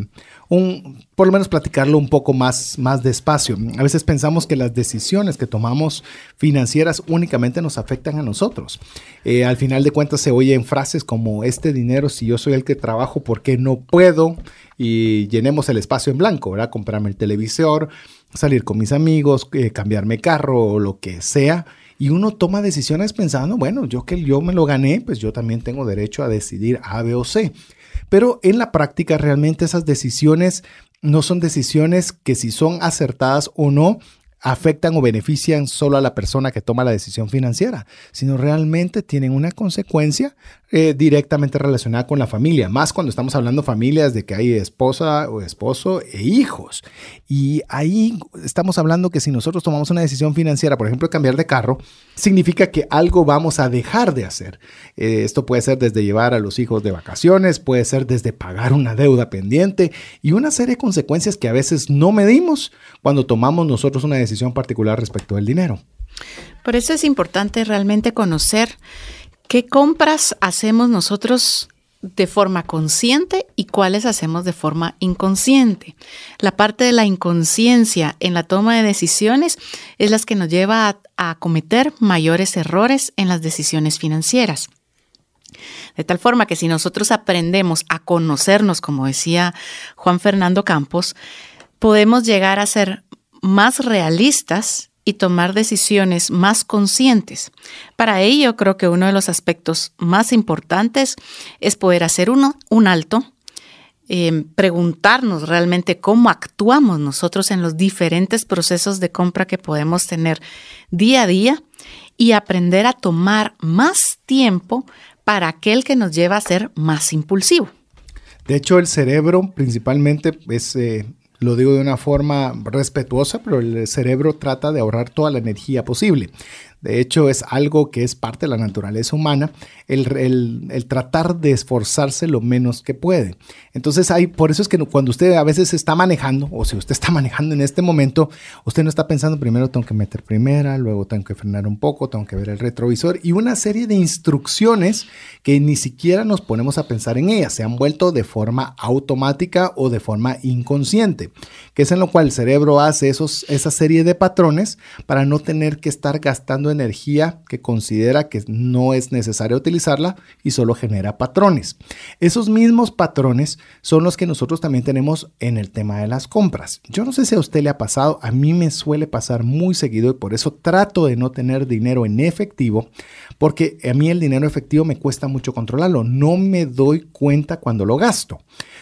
un, por lo menos platicarlo un poco más, más despacio. A veces pensamos que las decisiones que tomamos financieras únicamente nos afectan a nosotros. Eh, al final de cuentas se oyen frases como este dinero, si yo soy el que trabajo, ¿por qué no puedo? Y llenemos el espacio en blanco, ¿verdad? Comprarme el televisor, salir con mis amigos, eh, cambiarme carro o lo que sea. Y uno toma decisiones pensando, bueno, yo que yo me lo gané, pues yo también tengo derecho a decidir A, B o C. Pero en la práctica realmente esas decisiones no son decisiones que si son acertadas o no, afectan o benefician solo a la persona que toma la decisión financiera, sino realmente tienen una consecuencia eh, directamente relacionada con la familia, más cuando estamos hablando familias de que hay esposa o esposo e hijos. Y ahí estamos hablando que si nosotros tomamos una decisión financiera, por ejemplo, cambiar de carro, significa que algo vamos a dejar de hacer. Eh, esto puede ser desde llevar a los hijos de vacaciones, puede ser desde pagar una deuda pendiente y una serie de consecuencias que a veces no medimos cuando tomamos nosotros una decisión particular respecto al dinero. Por eso es importante realmente conocer ¿Qué compras hacemos nosotros de forma consciente y cuáles hacemos de forma inconsciente? La parte de la inconsciencia en la toma de decisiones es la que nos lleva a, cometer mayores errores en las decisiones financieras. De tal forma que si nosotros aprendemos a conocernos, como decía Juan Fernando Campos, podemos llegar a ser más realistas y tomar decisiones más conscientes. Para ello, creo que uno de los aspectos más importantes es poder hacer uno, un alto, eh, preguntarnos realmente cómo actuamos nosotros en los diferentes procesos de compra que podemos tener día a día y aprender a tomar más tiempo para aquel que nos lleva a ser más impulsivo. De hecho, el cerebro principalmente es eh, lo digo de una forma respetuosa, pero el cerebro trata de ahorrar toda la energía posible. De hecho, es algo que es parte de la naturaleza humana, el, tratar de esforzarse lo menos que puede. Entonces, hay, por eso es que cuando usted a veces está manejando, o si usted está (laughs) manejando en este momento, usted no está pensando, primero tengo que meter primera, luego tengo que frenar un poco, tengo que ver el retrovisor y una serie de instrucciones que ni siquiera nos ponemos a pensar en ellas, se han vuelto de forma automática o de forma inconsciente, que es en lo cual el cerebro hace esos, esa serie de patrones para no tener que estar gastando energía que considera que no es necesario utilizarla y solo genera patrones. Esos mismos patrones son los que nosotros también tenemos en el tema de las compras. Yo no sé si a usted le ha pasado, a mí me suele pasar muy seguido y por eso trato de no tener dinero en efectivo, porque a mí el dinero efectivo me cuesta mucho controlarlo, no me doy cuenta cuando lo gasto.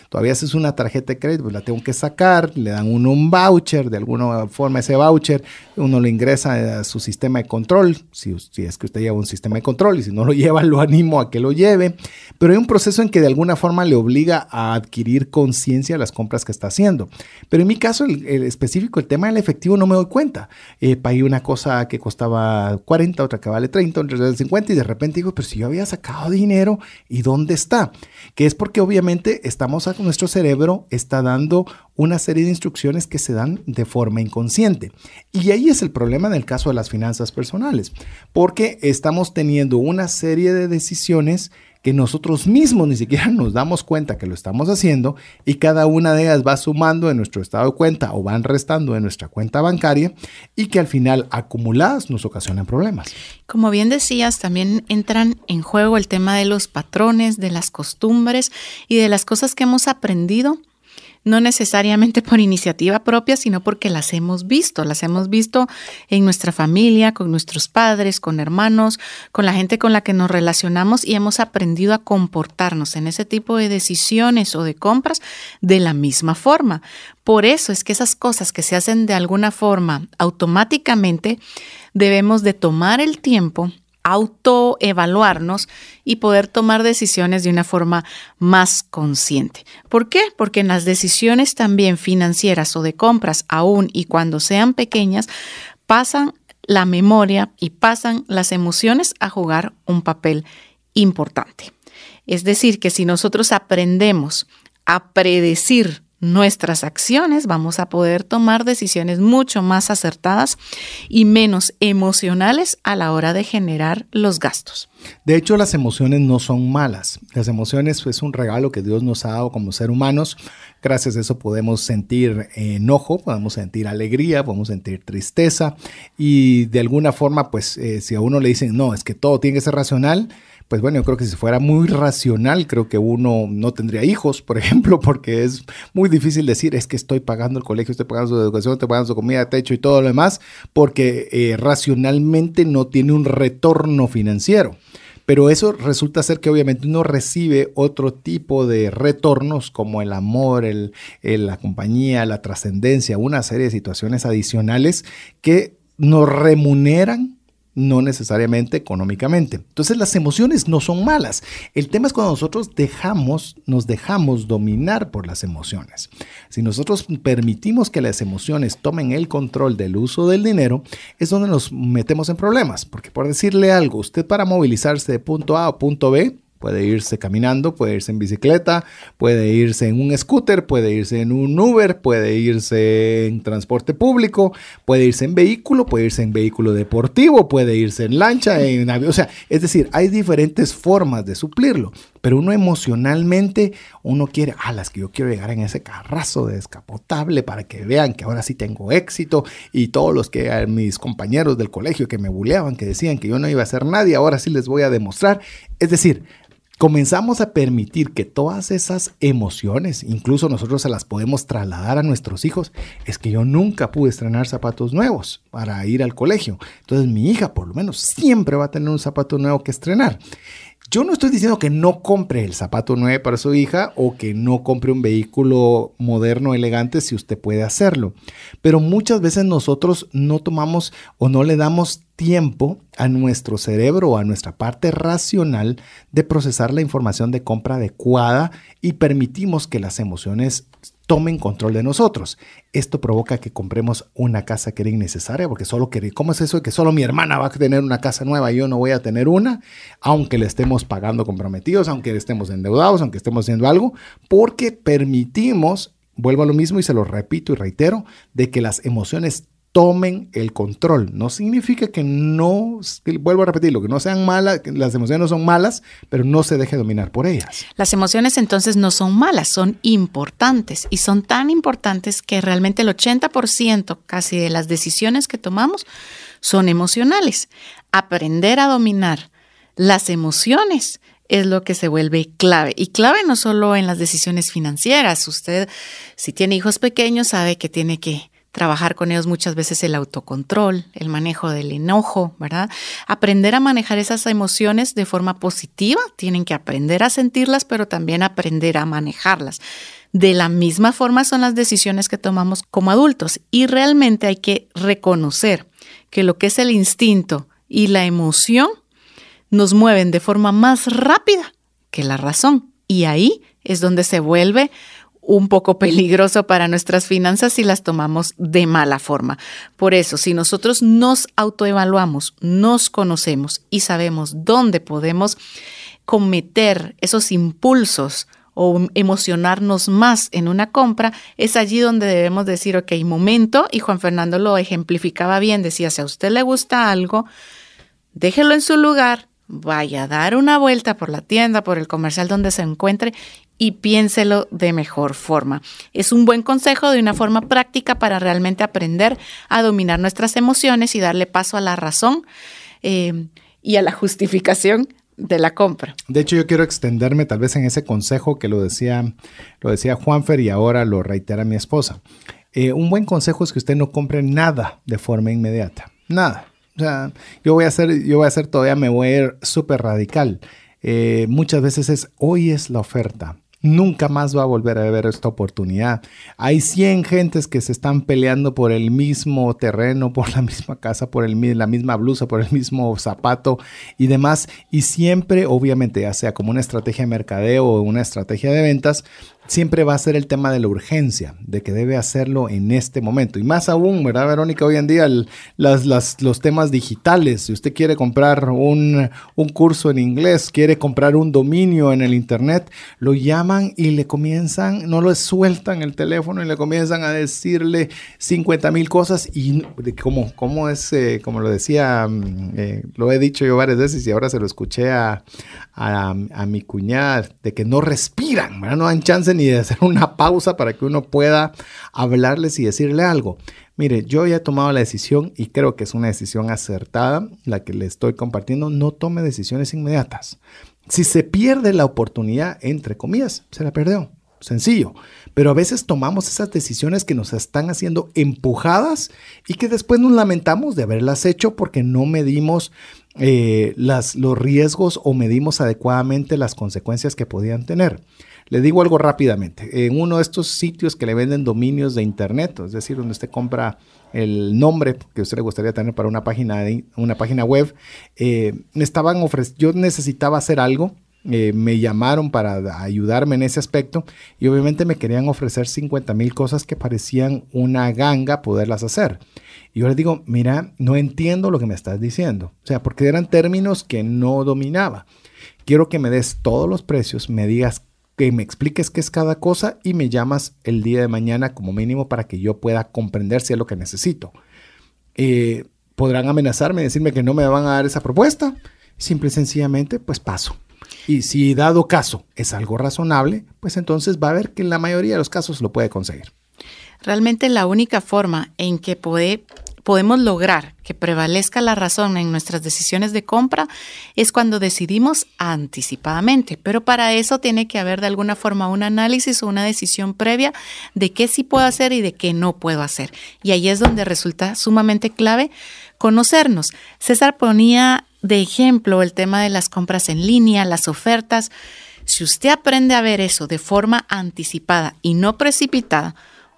Todavía es una tarjeta de crédito, pues la tengo que sacar, le dan uno un voucher, de alguna forma ese voucher, uno lo ingresa a su sistema de control, si, si es que usted lleva un sistema de control y si no lo (laughs) lleva, lo animo a que lo lleve, pero hay un proceso en que de alguna forma le obliga a adquirir conciencia las compras que está haciendo. Pero en mi caso, el, específico, el tema del efectivo, no me doy cuenta. Eh, pagué una cosa que costaba 40, otra que vale 30, otra 50 y de repente digo, pero si yo había sacado dinero, ¿y dónde está? Que es porque obviamente estamos nuestro cerebro está dando una serie de instrucciones que se dan de forma inconsciente. Y ahí es el problema en el caso de las finanzas personales, porque estamos teniendo una serie de decisiones que nosotros mismos ni siquiera nos damos cuenta que lo estamos haciendo y cada una de ellas va sumando en nuestro estado de cuenta o van restando en nuestra cuenta bancaria y que al final acumuladas nos ocasionan problemas. Como bien decías, también entran en juego el tema de los patrones, de las costumbres y de las cosas que hemos aprendido no necesariamente por iniciativa propia, sino porque las hemos visto, las hemos visto en nuestra familia, con nuestros padres, con hermanos, con la gente con la que nos relacionamos y hemos aprendido a comportarnos en ese tipo de decisiones o de compras de la misma forma. Por eso es que esas cosas que se hacen de alguna forma automáticamente, debemos de tomar el tiempo autoevaluarnos y poder tomar decisiones de una forma más consciente. ¿Por qué? Porque en las decisiones también financieras o de compras, aún y cuando sean pequeñas, pasan la memoria y pasan las emociones a jugar un papel importante. Es decir, que si nosotros aprendemos a predecir nuestras acciones, vamos a poder tomar decisiones mucho más acertadas y menos emocionales a la hora de generar los gastos. De hecho, las emociones no son malas. Las emociones es un regalo que Dios nos ha dado como ser humanos. Gracias a eso podemos sentir enojo, podemos sentir alegría, podemos sentir tristeza y de alguna forma, pues eh, si a uno le dicen, no, es que todo tiene que ser racional, pues bueno, yo creo que si fuera muy racional, creo que uno no tendría hijos, por (laughs) ejemplo, porque es muy difícil decir, es que estoy pagando el colegio, estoy pagando su educación, estoy pagando su comida, techo y todo lo demás, porque eh, racionalmente no tiene un retorno financiero. Pero eso resulta ser que obviamente uno recibe otro tipo de retornos como el amor, la compañía, la trascendencia, una serie de situaciones adicionales que nos remuneran no necesariamente económicamente. Entonces las emociones no son malas. El tema es cuando nosotros dejamos, nos dejamos dominar por las emociones. Si nosotros permitimos que las emociones tomen el control del uso del dinero, es donde nos metemos en problemas. Porque por decirle algo, usted para movilizarse de punto A a punto B, Puede irse caminando, puede irse en bicicleta, puede irse en un scooter, puede irse en un Uber, puede irse en transporte público, puede irse en vehículo, puede irse en vehículo deportivo, puede irse en lancha, en avión. O sea, es decir, hay diferentes formas de suplirlo. Pero uno emocionalmente, uno quiere, ah, las que yo quiero llegar en ese carrazo descapotable para que vean que ahora sí tengo éxito y todos los que mis compañeros del colegio que me buleaban, que decían que yo no iba a ser nadie, ahora sí les voy a demostrar. Es decir, comenzamos a permitir que todas esas emociones, incluso nosotros se las podemos trasladar a nuestros hijos, es que yo nunca pude estrenar zapatos nuevos para ir al colegio. Entonces mi hija por lo menos siempre va a tener un zapato nuevo que estrenar. Yo no estoy diciendo que no compre el zapato nuevo para su hija o que no compre un vehículo moderno, elegante, si usted puede hacerlo. Pero muchas veces nosotros no tomamos o no le damos tiempo a nuestro cerebro o a nuestra parte racional de procesar la información de compra adecuada y permitimos que las emociones tomen control de nosotros. Esto provoca que compremos una casa que era innecesaria, porque solo quería, ¿cómo es eso de que solo mi hermana va a tener una casa nueva y yo no voy a tener una? Aunque le estemos pagando comprometidos, aunque le estemos endeudados, aunque estemos haciendo algo, porque permitimos, vuelvo a lo mismo y se lo repito y reitero, de que las emociones tomen el control. No significa que no, vuelvo a repetirlo, que no sean malas, las emociones no son malas, pero no se deje dominar por ellas. Las emociones entonces no son malas, son importantes y son tan importantes que realmente el 80% casi de las decisiones que tomamos son emocionales. Aprender a dominar las emociones es lo que se vuelve clave. Y clave no solo en las decisiones financieras. Usted, si tiene hijos pequeños, sabe que tiene que trabajar con ellos muchas veces el autocontrol, el manejo del enojo, ¿verdad? Aprender a manejar esas emociones de forma positiva, tienen que aprender a sentirlas, pero también aprender a manejarlas. De la misma forma son las decisiones que tomamos como adultos y realmente hay que reconocer que lo que es el instinto y la emoción nos mueven de forma más rápida que la razón y ahí es donde se vuelve un poco peligroso para nuestras finanzas si las tomamos de mala forma. Por eso, si nosotros nos autoevaluamos, nos conocemos y sabemos dónde podemos cometer esos impulsos o emocionarnos más en una compra, es allí donde debemos decir, ok, momento, y Juan Fernando lo ejemplificaba bien, decía, si a usted le gusta algo, déjelo en su lugar, vaya a dar una vuelta por la tienda, por el comercial donde se encuentre y piénselo de mejor forma. Es un buen consejo de una forma práctica para realmente aprender a dominar nuestras emociones y darle paso a la razón eh, y a la justificación de la compra. De hecho, yo quiero extenderme tal vez en ese consejo que lo decía, lo decía Juanfer y ahora lo reitera mi esposa. Eh, un buen consejo es que usted no compre nada de forma inmediata. Nada. O sea, yo voy a hacer, yo voy a hacer todavía, me voy a ir súper radical. Eh, muchas veces es, hoy es la oferta. Nunca más va a volver a ver esta oportunidad. Hay 100 gentes que se están peleando por el mismo terreno, por la misma casa, por el, la misma blusa, por el mismo zapato y demás. Y siempre, obviamente, ya sea como una estrategia de mercadeo o una estrategia de ventas, siempre va a ser el tema de la urgencia, de que debe hacerlo en este momento. Y más aún, ¿verdad, Verónica? Hoy en día las, los temas digitales, si usted quiere comprar un, un, curso en inglés, quiere comprar un dominio en el Internet, lo llaman y le comienzan, no lo sueltan el teléfono y le comienzan a decirle 50 mil cosas y como, como es, eh, como lo decía, mm, eh, lo he dicho yo varias veces y ahora se lo escuché a, a, a mi cuñada, de que no respiran, ¿verdad? No dan chance ni de hacer una pausa para que uno pueda hablarles y decirle algo. Mire, yo ya he tomado la decisión y creo que es una decisión acertada la que le estoy compartiendo. No tome decisiones inmediatas. Si se pierde la oportunidad, entre comillas, se la perdió. Sencillo. Pero a veces tomamos esas decisiones que nos están haciendo empujadas y que después nos lamentamos de haberlas hecho porque no medimos eh, las, los riesgos o medimos adecuadamente las consecuencias que podían tener. Le digo algo rápidamente. En uno de estos sitios que le venden dominios de internet, es decir, donde usted compra el nombre que usted le gustaría tener para una página, de, una página web, eh, estaban yo necesitaba hacer algo. Eh, me llamaron para ayudarme en ese aspecto y obviamente me querían ofrecer 50 mil cosas que parecían una ganga poderlas hacer. Y yo les digo, mira, no entiendo lo que me estás diciendo. O sea, porque eran términos que no dominaba. Quiero que me des todos los precios, me digas que me expliques qué es cada cosa y me llamas el día de mañana como mínimo para que yo pueda comprender si es lo que necesito. Eh, podrán amenazarme, decirme que no me van a dar esa propuesta. Simple y sencillamente, pues paso. Y si dado caso es algo razonable, pues entonces va a ver que en la mayoría de los casos lo puede conseguir. Realmente la única forma en que puede podemos lograr que prevalezca la razón en nuestras decisiones de compra es cuando decidimos anticipadamente, pero para eso tiene que haber de alguna forma un análisis o una decisión previa de qué sí puedo hacer y de qué no puedo hacer. Y ahí es donde resulta sumamente clave conocernos. César ponía de ejemplo el tema de las compras en línea, las ofertas. Si usted aprende a ver eso de forma anticipada y no precipitada,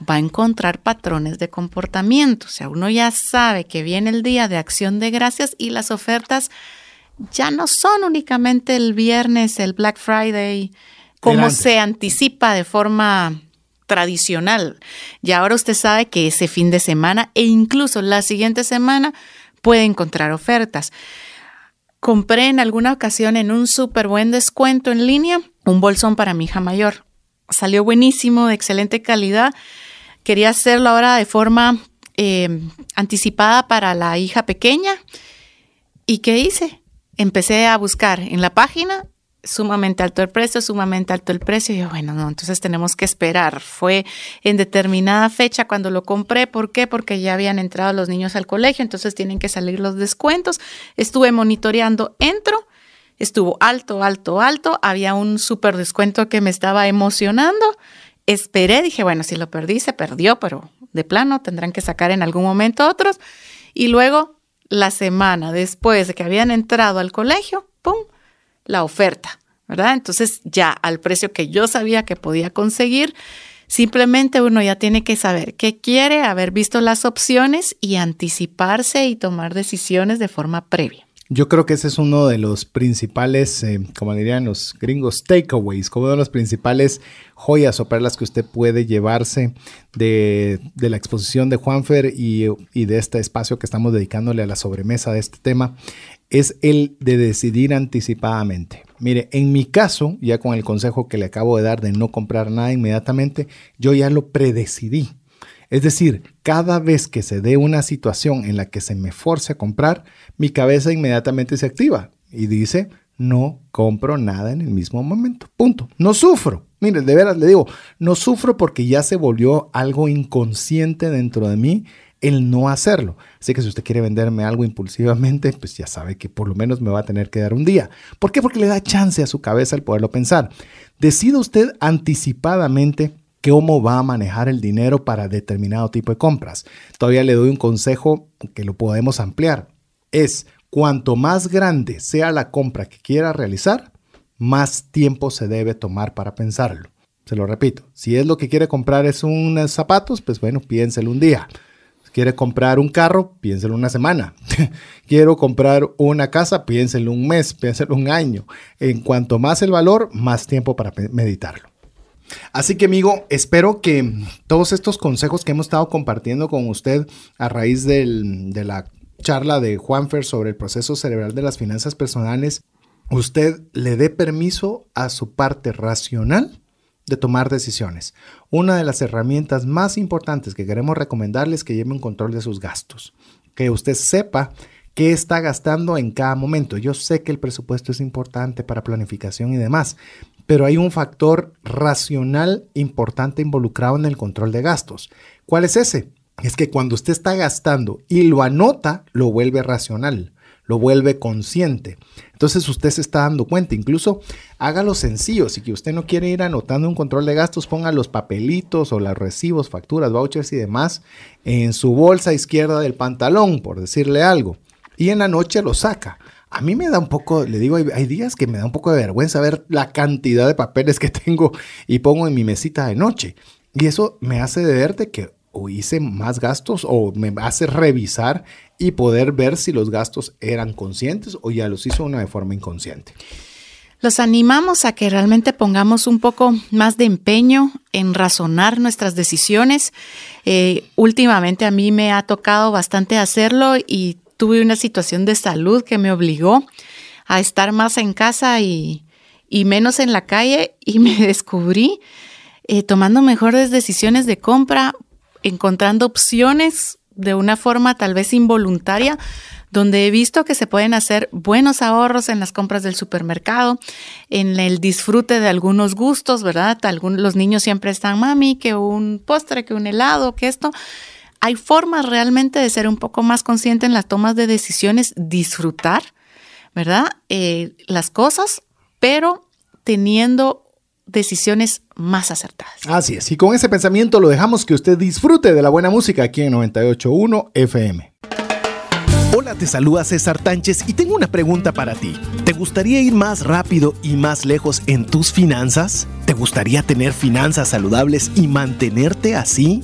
va a encontrar patrones de comportamiento. O sea, uno ya sabe que viene el día de acción de gracias y las ofertas ya no son únicamente el viernes, el Black Friday, como se anticipa de forma tradicional. Y ahora usted sabe que ese fin de semana e incluso la siguiente semana puede encontrar ofertas. Compré en alguna ocasión en un súper buen descuento en línea un bolsón para mi hija mayor. Salió buenísimo, de excelente calidad Quería hacerlo ahora de forma eh, anticipada para la hija pequeña. ¿Y qué hice? Empecé a buscar en la página sumamente alto el precio, sumamente alto el precio. Y yo, bueno, no, entonces tenemos que esperar. Fue en determinada fecha cuando lo compré. ¿Por qué? Porque ya habían entrado los niños al colegio, entonces tienen que salir los descuentos. Estuve monitoreando, entro, estuvo alto, alto, alto. Había un súper descuento que me estaba emocionando esperé, dije, bueno, si lo perdí, se perdió, pero de plano tendrán que sacar en algún momento otros. Y luego, la semana después de que habían entrado al colegio, ¡pum!, la oferta, ¿verdad? Entonces, ya al precio que yo sabía que podía conseguir, simplemente uno ya tiene que saber qué quiere, haber visto las opciones y anticiparse y tomar decisiones de forma previa. Yo creo que ese es uno de los principales, eh, como dirían los gringos, takeaways, como de los principales joyas o perlas que usted puede llevarse de, la exposición de Juanfer y, de este espacio que estamos dedicándole a la sobremesa de este tema, es el de decidir anticipadamente. Mire, en mi caso, ya con el consejo que le acabo de dar de no comprar nada inmediatamente, yo ya lo predecidí. Es decir, cada vez que se dé una situación en la que se me force a comprar, mi cabeza inmediatamente se activa y dice, no compro nada en el mismo momento. Punto. No sufro. Mire, de veras le digo, no sufro porque ya se volvió algo inconsciente dentro de mí el no hacerlo. Así que si usted quiere venderme algo impulsivamente, pues ya sabe que por lo menos me va a tener que dar un día. ¿Por qué? Porque le da chance a su cabeza el poderlo pensar. Decida usted anticipadamente cómo va a manejar el dinero para determinado tipo de compras. Todavía le doy un consejo que lo podemos ampliar. Es cuanto más grande sea la compra que quiera realizar, más tiempo se debe tomar para pensarlo. Se lo repito, si es lo que quiere comprar es unos zapatos, pues bueno, piénselo un día. Quiere comprar un carro, piénselo una semana. (laughs) Quiero comprar una casa, piénselo un mes, piénselo un año. En cuanto más el valor, más tiempo para meditarlo. Así que amigo, espero que todos estos consejos que hemos estado compartiendo con usted a raíz de la charla de Juanfer sobre el proceso cerebral de las finanzas personales, usted le dé permiso a su parte racional de tomar decisiones. Una de las herramientas más importantes que queremos recomendarles es que lleve un control de sus gastos, que usted sepa qué está gastando en cada momento. Yo sé que el presupuesto es importante para planificación y demás, pero hay un factor racional importante involucrado en el control de gastos. ¿Cuál es ese? Es que cuando usted está gastando y lo anota, lo vuelve racional lo vuelve consciente. Entonces usted se está dando cuenta, incluso hágalo sencillo, si que usted no quiere ir anotando un control de gastos, ponga los papelitos o los recibos, facturas, vouchers y demás en su bolsa izquierda del pantalón, por decirle algo, y en la noche lo saca. A mí me da un poco, le digo, hay, días que me da un poco de vergüenza ver la cantidad de papeles que (laughs) tengo y pongo en mi mesita de noche. Y eso me hace ver que o hice más gastos o me hace revisar y poder ver si los gastos eran conscientes o ya los hizo una de forma inconsciente. Los animamos a que realmente pongamos un poco más de empeño en razonar nuestras decisiones. Eh, últimamente a mí me ha tocado bastante hacerlo y tuve una situación de salud que me obligó a estar más en casa y, menos en la calle y (laughs) me descubrí eh, tomando mejores decisiones de compra, encontrando opciones de una forma tal vez involuntaria, donde he visto que se pueden hacer buenos ahorros en las compras del supermercado, en el disfrute de algunos gustos, ¿verdad? los niños siempre están, mami, que un postre, que un helado, que esto. Hay formas realmente de ser un poco más consciente en las tomas de decisiones, disfrutar, ¿verdad? Eh, las cosas, pero teniendo decisiones más acertadas. Así es, y con ese pensamiento lo dejamos que usted disfrute de la buena música aquí en 98.1 FM. Hola, te saluda César Tánchez y tengo una pregunta para ti. ¿Te gustaría ir más rápido y más lejos en tus finanzas? ¿Te gustaría tener finanzas saludables y mantenerte así?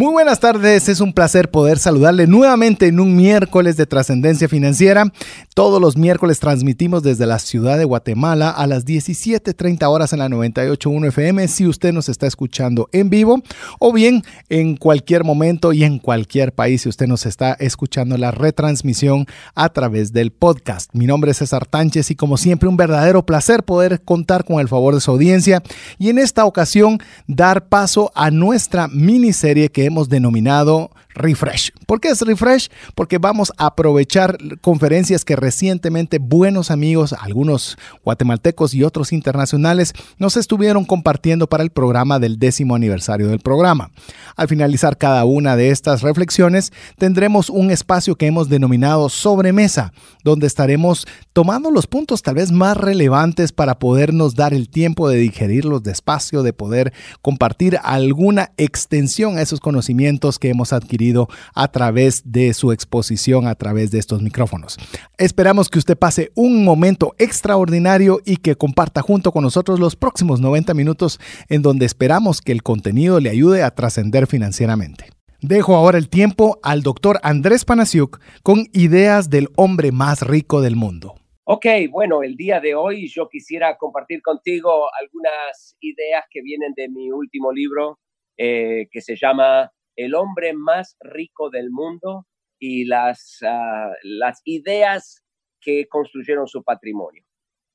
Muy buenas tardes, es un placer poder saludarle nuevamente en un miércoles de trascendencia financiera. Todos los miércoles transmitimos desde la ciudad de Guatemala a las 17.30 horas en la 98.1 FM si usted nos está escuchando en vivo o bien en cualquier momento y en cualquier país si usted nos está escuchando la retransmisión a través del podcast. Mi nombre es César Tánchez y como siempre un verdadero placer poder contar con el favor de su audiencia y en esta ocasión dar paso a nuestra miniserie que hemos denominado Refresh. ¿Por qué es Refresh? Porque vamos a aprovechar conferencias que recientemente buenos amigos, algunos guatemaltecos y otros internacionales, nos estuvieron compartiendo para el programa del décimo aniversario del programa. Al finalizar cada una de estas reflexiones, tendremos un espacio que hemos denominado sobremesa, donde estaremos tomando los puntos tal vez más relevantes para podernos dar el tiempo de digerirlos despacio, de poder compartir alguna extensión a esos conocimientos conocimientos que hemos adquirido a través de su exposición, a través de estos micrófonos. Esperamos que usted pase un momento extraordinario y que comparta junto con nosotros los próximos 90 minutos en donde esperamos que el contenido le ayude a trascender financieramente. Dejo ahora el tiempo al doctor Andrés Panasiuk con ideas del hombre más rico del mundo. Ok, bueno, el día de hoy yo quisiera compartir contigo algunas ideas que vienen de mi último libro eh, que se llama El hombre más rico del mundo y las, ah, las ideas que construyeron su patrimonio.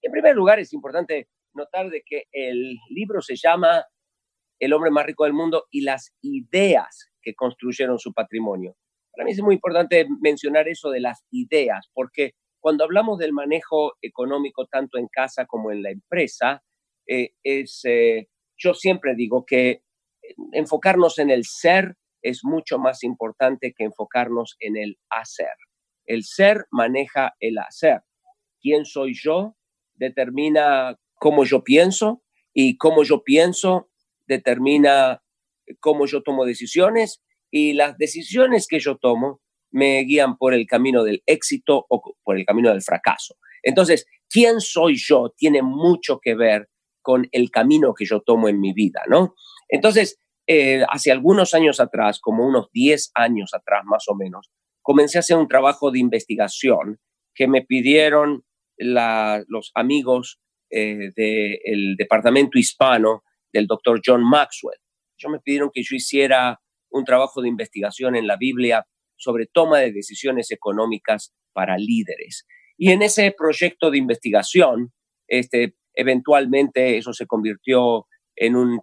En primer lugar, es importante notar de que el libro se llama El hombre más rico del mundo y las ideas que construyeron su patrimonio. Para mí es muy importante mencionar eso de las ideas, porque cuando hablamos del manejo económico tanto en casa como en la empresa, eh, es, eh, yo siempre digo que enfocarnos en el ser es mucho más importante que enfocarnos en el hacer. El ser maneja el hacer. ¿Quién soy yo? Determina cómo yo pienso y cómo yo pienso determina cómo yo tomo decisiones y las decisiones que yo tomo me guían por el camino del éxito o por el camino del fracaso. Entonces, quién soy yo tiene mucho que ver con el camino que yo tomo en mi vida, ¿no? Entonces, eh, hace algunos años atrás, como unos 10 años atrás más o menos, comencé a hacer un trabajo de investigación que me pidieron los amigos eh, del departamento hispano del doctor John Maxwell. Yo me pidieron que yo hiciera un trabajo de investigación en la Biblia sobre toma de decisiones económicas para líderes. Y en ese proyecto de investigación, este, eventualmente eso se convirtió en un,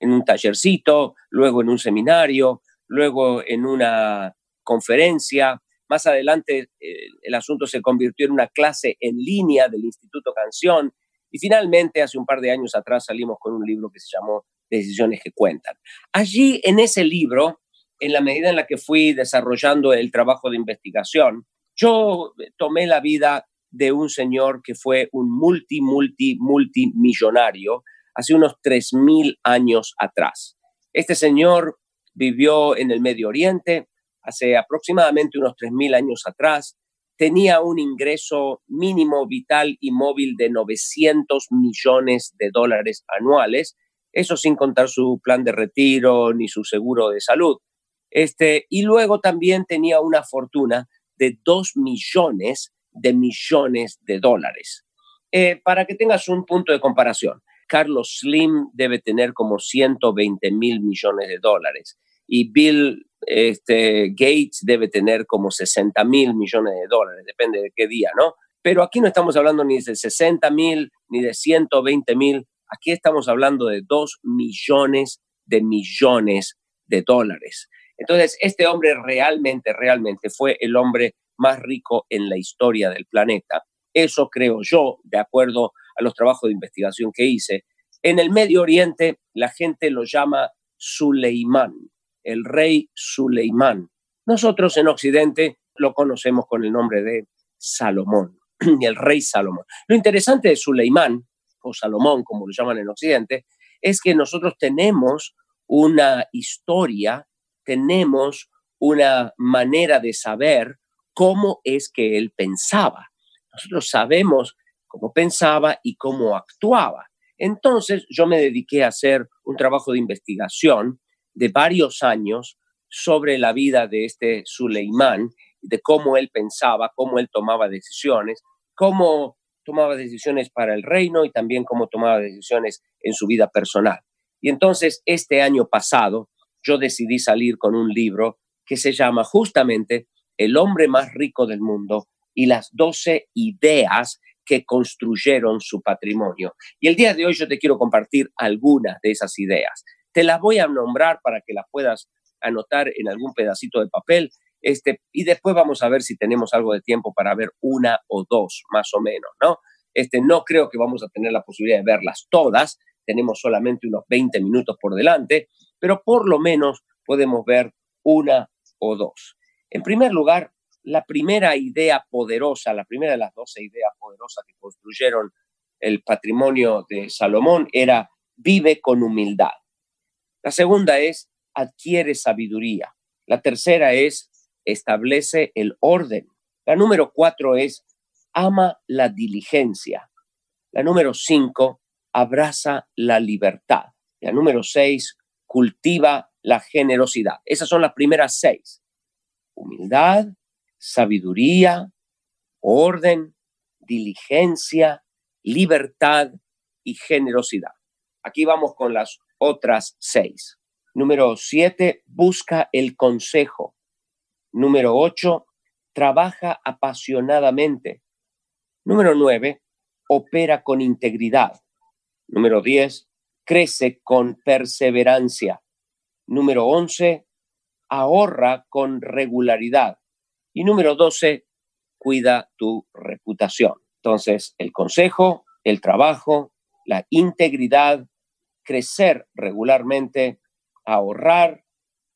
en un tallercito, luego en un seminario, luego en una conferencia. Más adelante eh, el asunto se convirtió en una clase en línea del Instituto Canción y finalmente hace un par de años atrás salimos con un libro que se llamó decisiones que cuentan. Allí, en ese libro, en la medida en la que fui desarrollando el trabajo de investigación, yo tomé la vida de un señor que fue un multi, multi, multimillonario hace unos 3.000 años atrás. Este señor vivió en el Medio Oriente hace aproximadamente unos 3.000 años atrás. Tenía un ingreso mínimo vital y móvil de 900 millones de dólares anuales eso sin contar su plan de retiro ni su seguro de salud. Este, y luego también tenía una fortuna de 2 millones de millones de dólares. Eh, para que tengas un punto de comparación, Carlos Slim debe tener como 120 mil millones de dólares y Bill este, Gates debe tener como 60 mil millones de dólares, depende de qué día, ¿no? Pero aquí no estamos hablando ni de 60 mil ni de 120 mil, Aquí estamos hablando de dos millones de millones de dólares. Entonces, este hombre realmente, realmente fue el hombre más rico en la historia del planeta. Eso creo yo, de acuerdo a los trabajos de investigación que hice. En el Medio Oriente, la gente lo llama Suleimán, el rey Suleimán. Nosotros en Occidente lo conocemos con el nombre de Salomón, (clears throat) el rey Salomón. Lo interesante de Suleimán o Salomón, como lo llaman en Occidente, es que nosotros tenemos una historia, tenemos una manera de saber cómo es que él pensaba. Nosotros sabemos cómo pensaba y cómo actuaba. Entonces yo me dediqué a hacer un trabajo de investigación de varios años sobre la vida de este Suleimán, de cómo él pensaba, cómo él tomaba decisiones, cómo tomaba decisiones para el reino y también cómo tomaba decisiones en su vida personal. Y entonces, este año pasado, yo decidí salir con un libro que se llama justamente El hombre más rico del mundo y las 12 ideas que construyeron su patrimonio. Y el día de hoy yo te quiero compartir algunas de esas ideas. Te las voy a nombrar para que las puedas anotar en algún pedacito de papel este, y después vamos a ver si tenemos algo de tiempo para ver una o dos, más o menos, ¿no? Este, no creo que vamos a tener la posibilidad de verlas todas, tenemos solamente unos 20 minutos por delante, pero por lo menos podemos ver una o dos. En primer lugar, la primera idea poderosa, la primera de las 12 ideas poderosas que construyeron el patrimonio de Salomón era vive con humildad. La segunda es adquiere sabiduría. La tercera es establece el orden. La número cuatro es ama la diligencia. La número cinco, abraza la libertad. La número seis, cultiva la generosidad. Esas son las primeras seis. Humildad, sabiduría, orden, diligencia, libertad y generosidad. Aquí vamos con las otras seis. Número siete, busca el consejo. Número ocho, trabaja apasionadamente. Número nueve, opera con integridad. Número diez, crece con perseverancia. Número once, ahorra con regularidad. Y número doce, cuida tu reputación. Entonces, el consejo, el trabajo, la integridad, crecer regularmente, ahorrar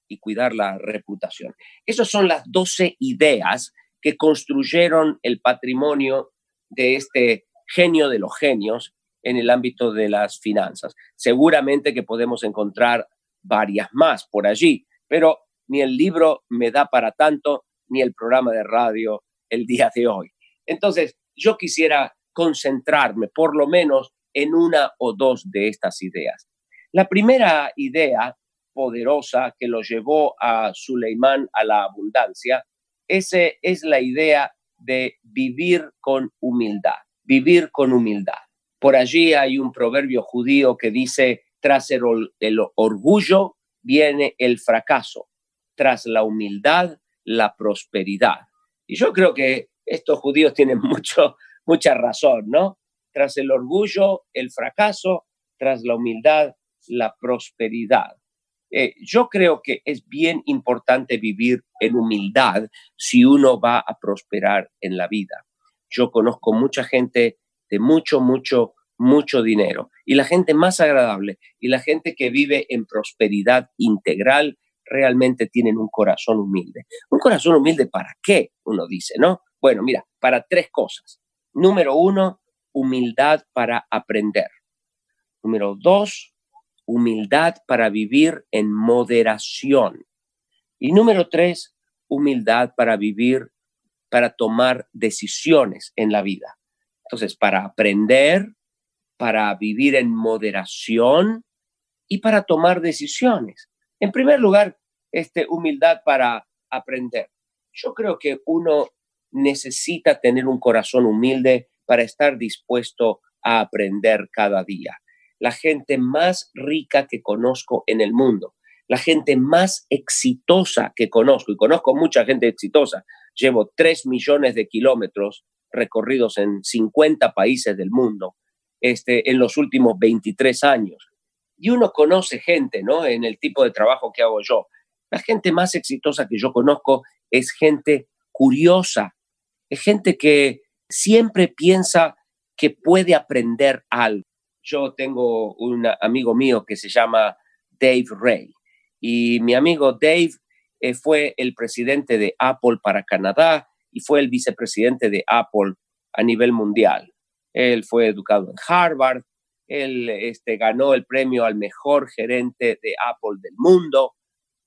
y cuidar la reputación. Esas son las 12 ideas que construyeron el patrimonio de este genio de los genios en el ámbito de las finanzas. Seguramente que podemos encontrar varias más por allí, pero ni el libro me da para tanto, ni el programa de radio el día de hoy. Entonces, yo quisiera concentrarme por lo menos en una o dos de estas ideas. La primera idea poderosa que lo llevó a Suleimán a la abundancia, ese es la idea de vivir con humildad, vivir con humildad. Por allí hay un proverbio judío que dice, tras el, el orgullo viene el fracaso, tras la humildad la prosperidad. Y yo creo que estos judíos tienen (laughs) mucho, mucha razón, ¿no? Tras el orgullo, el fracaso, tras la humildad, la prosperidad. Eh, yo creo que es bien importante vivir en humildad si uno va a prosperar en la vida. Yo conozco mucha gente de mucho, mucho, mucho dinero y la gente más agradable y la gente que vive en prosperidad integral realmente tienen un corazón humilde. ¿Un corazón humilde para qué? Uno dice, ¿no? Bueno, mira, para tres cosas. Número uno, humildad para aprender. Número dos, humildad para vivir en moderación. Y número tres, humildad para vivir, para tomar decisiones en la vida. Entonces, para aprender, para vivir en moderación y para tomar decisiones. En primer lugar, este, humildad para aprender. Yo creo que uno necesita tener un corazón humilde para estar dispuesto a aprender cada día. La gente más rica que conozco en el mundo, la gente más exitosa que conozco, y conozco mucha gente exitosa, llevo 3 millones de kilómetros recorridos en 50 países del mundo este, en los últimos 23 años. Y uno conoce gente, ¿no? En el tipo de trabajo que hago yo. La gente más exitosa que yo conozco es gente curiosa, es gente que siempre piensa que puede aprender algo. Yo tengo un amigo mío que se llama Dave Ray y mi amigo Dave eh, fue el presidente de Apple para Canadá y fue el vicepresidente de Apple a nivel mundial. Él fue educado en Harvard, él este, ganó el premio al mejor gerente de Apple del mundo.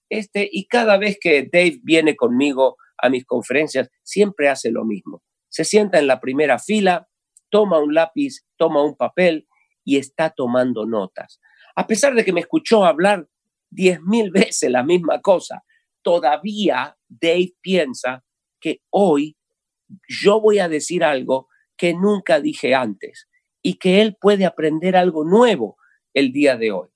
Este, y cada vez que Dave viene conmigo a mis conferencias, siempre hace lo mismo. Se sienta en la primera fila, toma un lápiz, toma un papel y está tomando notas. A pesar de que me escuchó hablar diez mil veces la misma cosa, todavía Dave piensa que hoy yo voy a decir algo que nunca dije antes y que él puede aprender algo nuevo el día de hoy.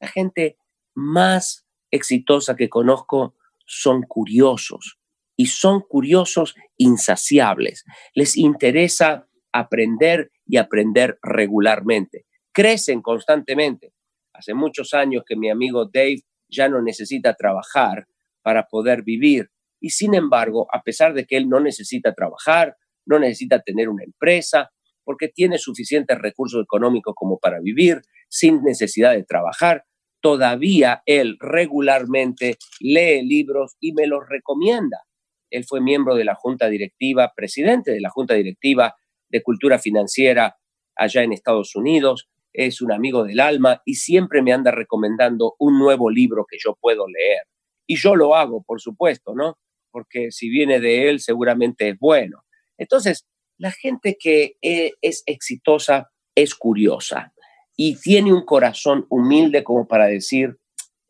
La gente más exitosa que conozco son curiosos y son curiosos insaciables. Les interesa aprender y aprender regularmente. Crecen constantemente. Hace muchos años que mi amigo Dave ya no necesita trabajar para poder vivir. Y sin embargo, a pesar de que él no necesita trabajar, no necesita tener una empresa, porque tiene suficientes recursos económicos como para vivir sin necesidad de trabajar, todavía él regularmente lee libros y me los recomienda. Él fue miembro de la Junta Directiva, presidente de la Junta Directiva de Cultura Financiera allá en Estados Unidos. es un amigo del alma y siempre me anda recomendando un nuevo libro que yo puedo leer. Y yo lo hago, por supuesto, ¿no? Porque si viene de él, seguramente es bueno. Entonces, la gente que e, es exitosa es curiosa y tiene un corazón humilde como para decir,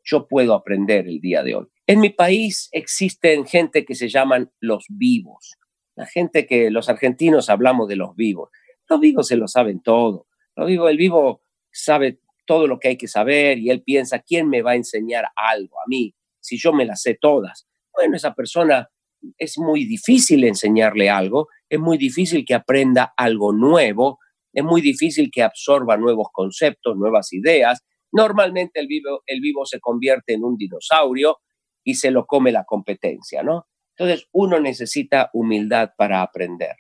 yo puedo aprender el día de hoy. En mi país existen gente que se llaman los vivos. La gente que los argentinos hablamos de los vivos. Los vivos se lo saben todo. El vivo sabe todo lo que hay que saber y él piensa, ¿quién me va a enseñar algo a mí si yo me las sé todas? Bueno, esa persona es muy difícil enseñarle algo, es muy difícil que aprenda algo nuevo, es muy difícil que absorba nuevos conceptos, nuevas ideas. Normalmente el vivo, el vivo se convierte en un dinosaurio y se lo come la competencia, ¿no? Entonces, uno necesita humildad para aprender.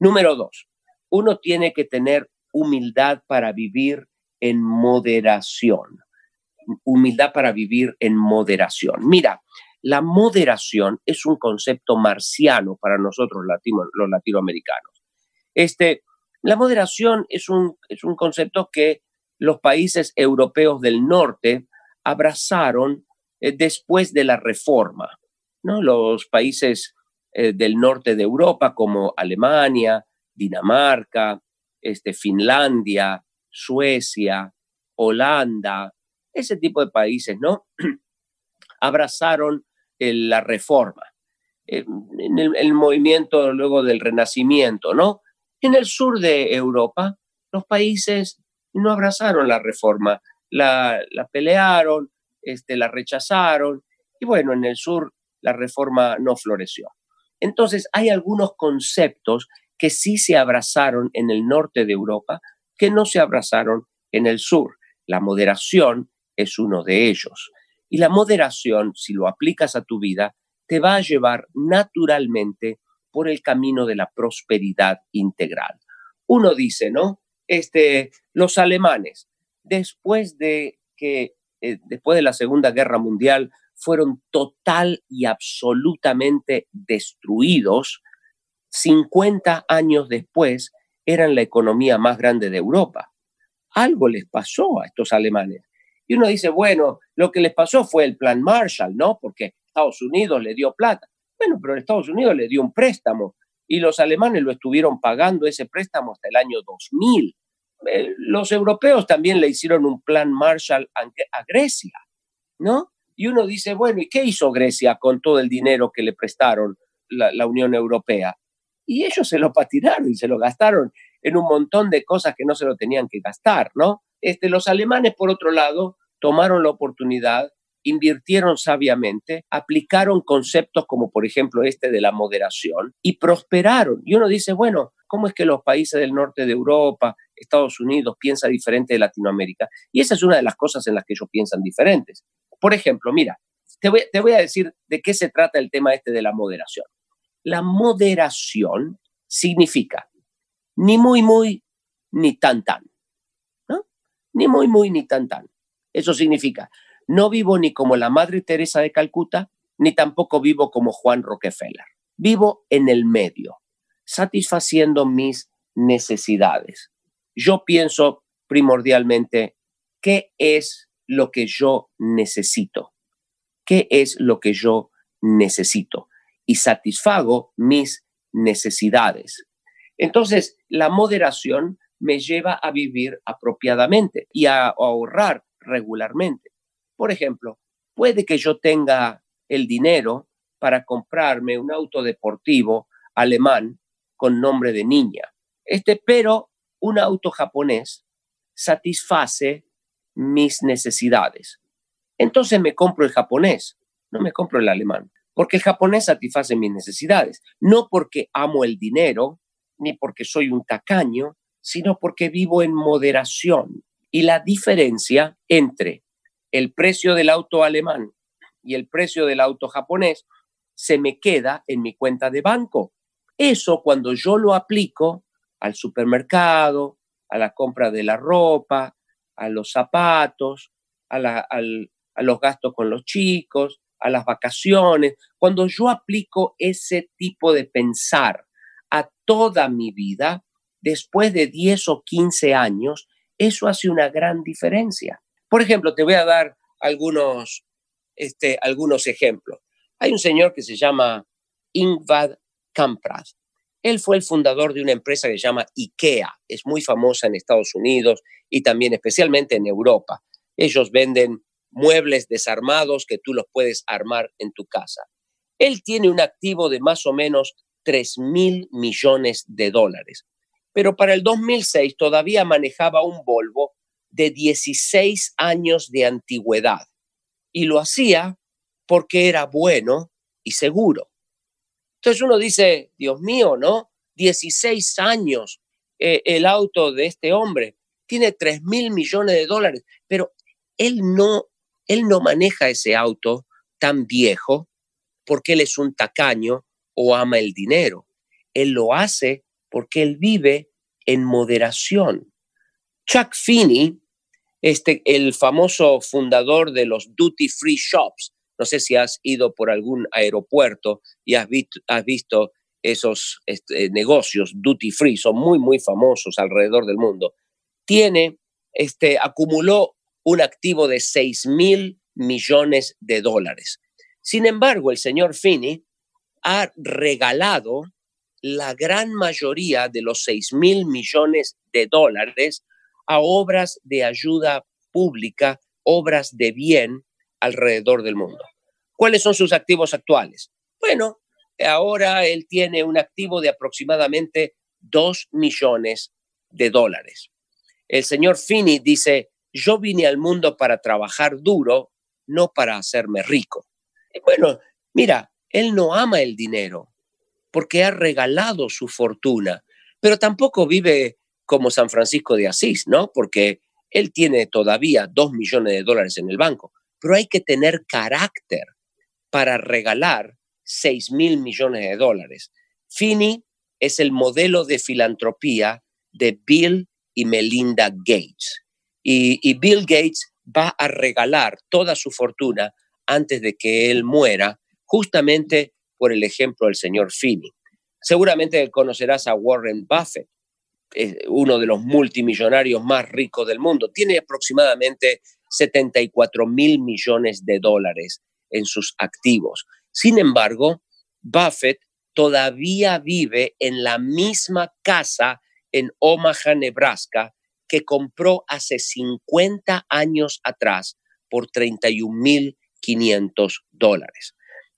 Número dos, uno tiene que tener humildad para vivir en moderación. Humildad para vivir en moderación. Mira, la moderación es un concepto marciano para nosotros los latinoamericanos. Este, la moderación es un, es un concepto que los países europeos del norte abrazaron eh, después de la reforma. ¿no? Los países eh, del norte de Europa como Alemania, Dinamarca, este, Finlandia, Suecia, Holanda, ese tipo de países, ¿no? (clears throat) Abrazaron la reforma, en el, movimiento luego del Renacimiento, ¿no? En el sur de Europa, los países no abrazaron la reforma, la, la pelearon, este, la rechazaron, y bueno, en el sur la reforma no floreció. Entonces, hay algunos conceptos que sí se abrazaron en el norte de Europa, que no se abrazaron en el sur. La moderación es uno de ellos. Y la moderación, si lo aplicas a tu vida, te va a llevar naturalmente por el camino de la prosperidad integral. Uno dice, ¿no? Este, los alemanes, después de que, eh, después de la Segunda Guerra Mundial, fueron total y absolutamente destruidos 50 años después eran la economía más grande de Europa. Algo les pasó a estos alemanes. Y uno dice, bueno, lo que les pasó fue el plan Marshall, ¿no? Porque Estados Unidos le dio plata. Bueno, pero Estados Unidos le dio un préstamo y los alemanes lo estuvieron pagando ese préstamo hasta el año 2000. Eh, los europeos también le hicieron un plan Marshall a Grecia, ¿no? Y uno dice, bueno, ¿y qué hizo Grecia con todo el dinero que le prestaron la Unión Europea? y ellos se lo patinaron y se lo gastaron en un montón de cosas que no se lo tenían que gastar, ¿no? Este, los alemanes, por otro lado, tomaron la oportunidad, invirtieron sabiamente, aplicaron conceptos como por ejemplo este de la moderación y prosperaron. Y uno dice, bueno, ¿cómo es que los países del norte de Europa, Estados Unidos, piensan diferente de Latinoamérica? Y esa es una de las cosas en las que ellos piensan diferentes. Por ejemplo, mira, te voy, te voy a decir de qué se trata el tema este de la moderación. La moderación significa ni muy, muy, ni tan, tan. Ni muy, muy, ni tan, tan. Eso significa, no vivo ni como la Madre Teresa de Calcuta, ni tampoco vivo como Juan Rockefeller. Vivo en el medio, satisfaciendo mis necesidades. Yo pienso primordialmente qué es lo que yo necesito. ¿Qué es lo que yo necesito? y satisfago mis necesidades. Entonces, la moderación me lleva a vivir apropiadamente y a ahorrar regularmente. Por ejemplo, puede que yo tenga el dinero para comprarme un auto deportivo alemán con nombre de niña. Este, pero un auto japonés satisface mis necesidades. Entonces me compro el japonés, no me compro el alemán porque el japonés satisface mis necesidades, no porque amo el dinero, ni porque soy un tacaño, sino porque vivo en moderación. Y la diferencia entre el precio del auto alemán y el precio del auto japonés se me queda en mi cuenta de banco. Eso cuando yo lo aplico al supermercado, a la compra de la ropa, a los zapatos, a, a los gastos con los chicos, a las vacaciones, cuando yo aplico ese tipo de pensar a toda mi vida, después de 10 o 15 años, Eso hace una gran diferencia. Por ejemplo, te voy a dar algunos, este, algunos ejemplos. Hay un señor que se llama Ingvad Kamprad. Él fue el fundador de una empresa que se llama IKEA. Es muy famosa en Estados Unidos y también especialmente en Europa. Ellos venden muebles desarmados que tú los puedes armar en tu casa. Él tiene un activo de más o menos 3 mil millones de dólares. Pero para el 2006 todavía manejaba un Volvo de 16 años de antigüedad. Y lo hacía porque era bueno y seguro. Entonces uno dice, Dios mío, ¿no? 16 años eh, el auto de este hombre. Tiene 3 mil millones de dólares, pero él no, él no maneja ese auto tan viejo porque él es un tacaño o ama el dinero. Él lo hace porque él vive en moderación. Chuck Finney, este, el famoso fundador de los duty free shops, no sé si has ido por algún aeropuerto y has visto, esos este, negocios duty free, son muy, muy famosos alrededor del mundo. Tiene, este, acumuló un activo de 6 mil millones de dólares. Sin embargo, el señor Finney ha regalado la gran mayoría de los 6 mil millones de dólares a obras de ayuda pública, obras de bien alrededor del mundo. ¿Cuáles son sus activos actuales? Bueno, ahora él tiene un activo de aproximadamente 2 millones de dólares. El señor Finney dice, yo vine al mundo para trabajar duro, no para hacerme rico. bueno, mira, él no ama el dinero porque ha regalado su fortuna, pero tampoco vive como San Francisco de Asís, ¿no? Porque él tiene todavía dos millones de dólares en el banco, pero hay que tener carácter para regalar seis mil millones de dólares. Finney es el modelo de filantropía de Bill y Melinda Gates. Y, y Bill Gates va a regalar toda su fortuna antes de que él muera justamente por el ejemplo del señor Finney. Seguramente conocerás a Warren Buffett, uno de los multimillonarios más ricos del mundo. Tiene aproximadamente 74 mil millones de dólares en sus activos. Sin embargo, Buffett todavía vive en la misma casa en Omaha, Nebraska, que compró hace 50 años atrás por 31.500 dólares.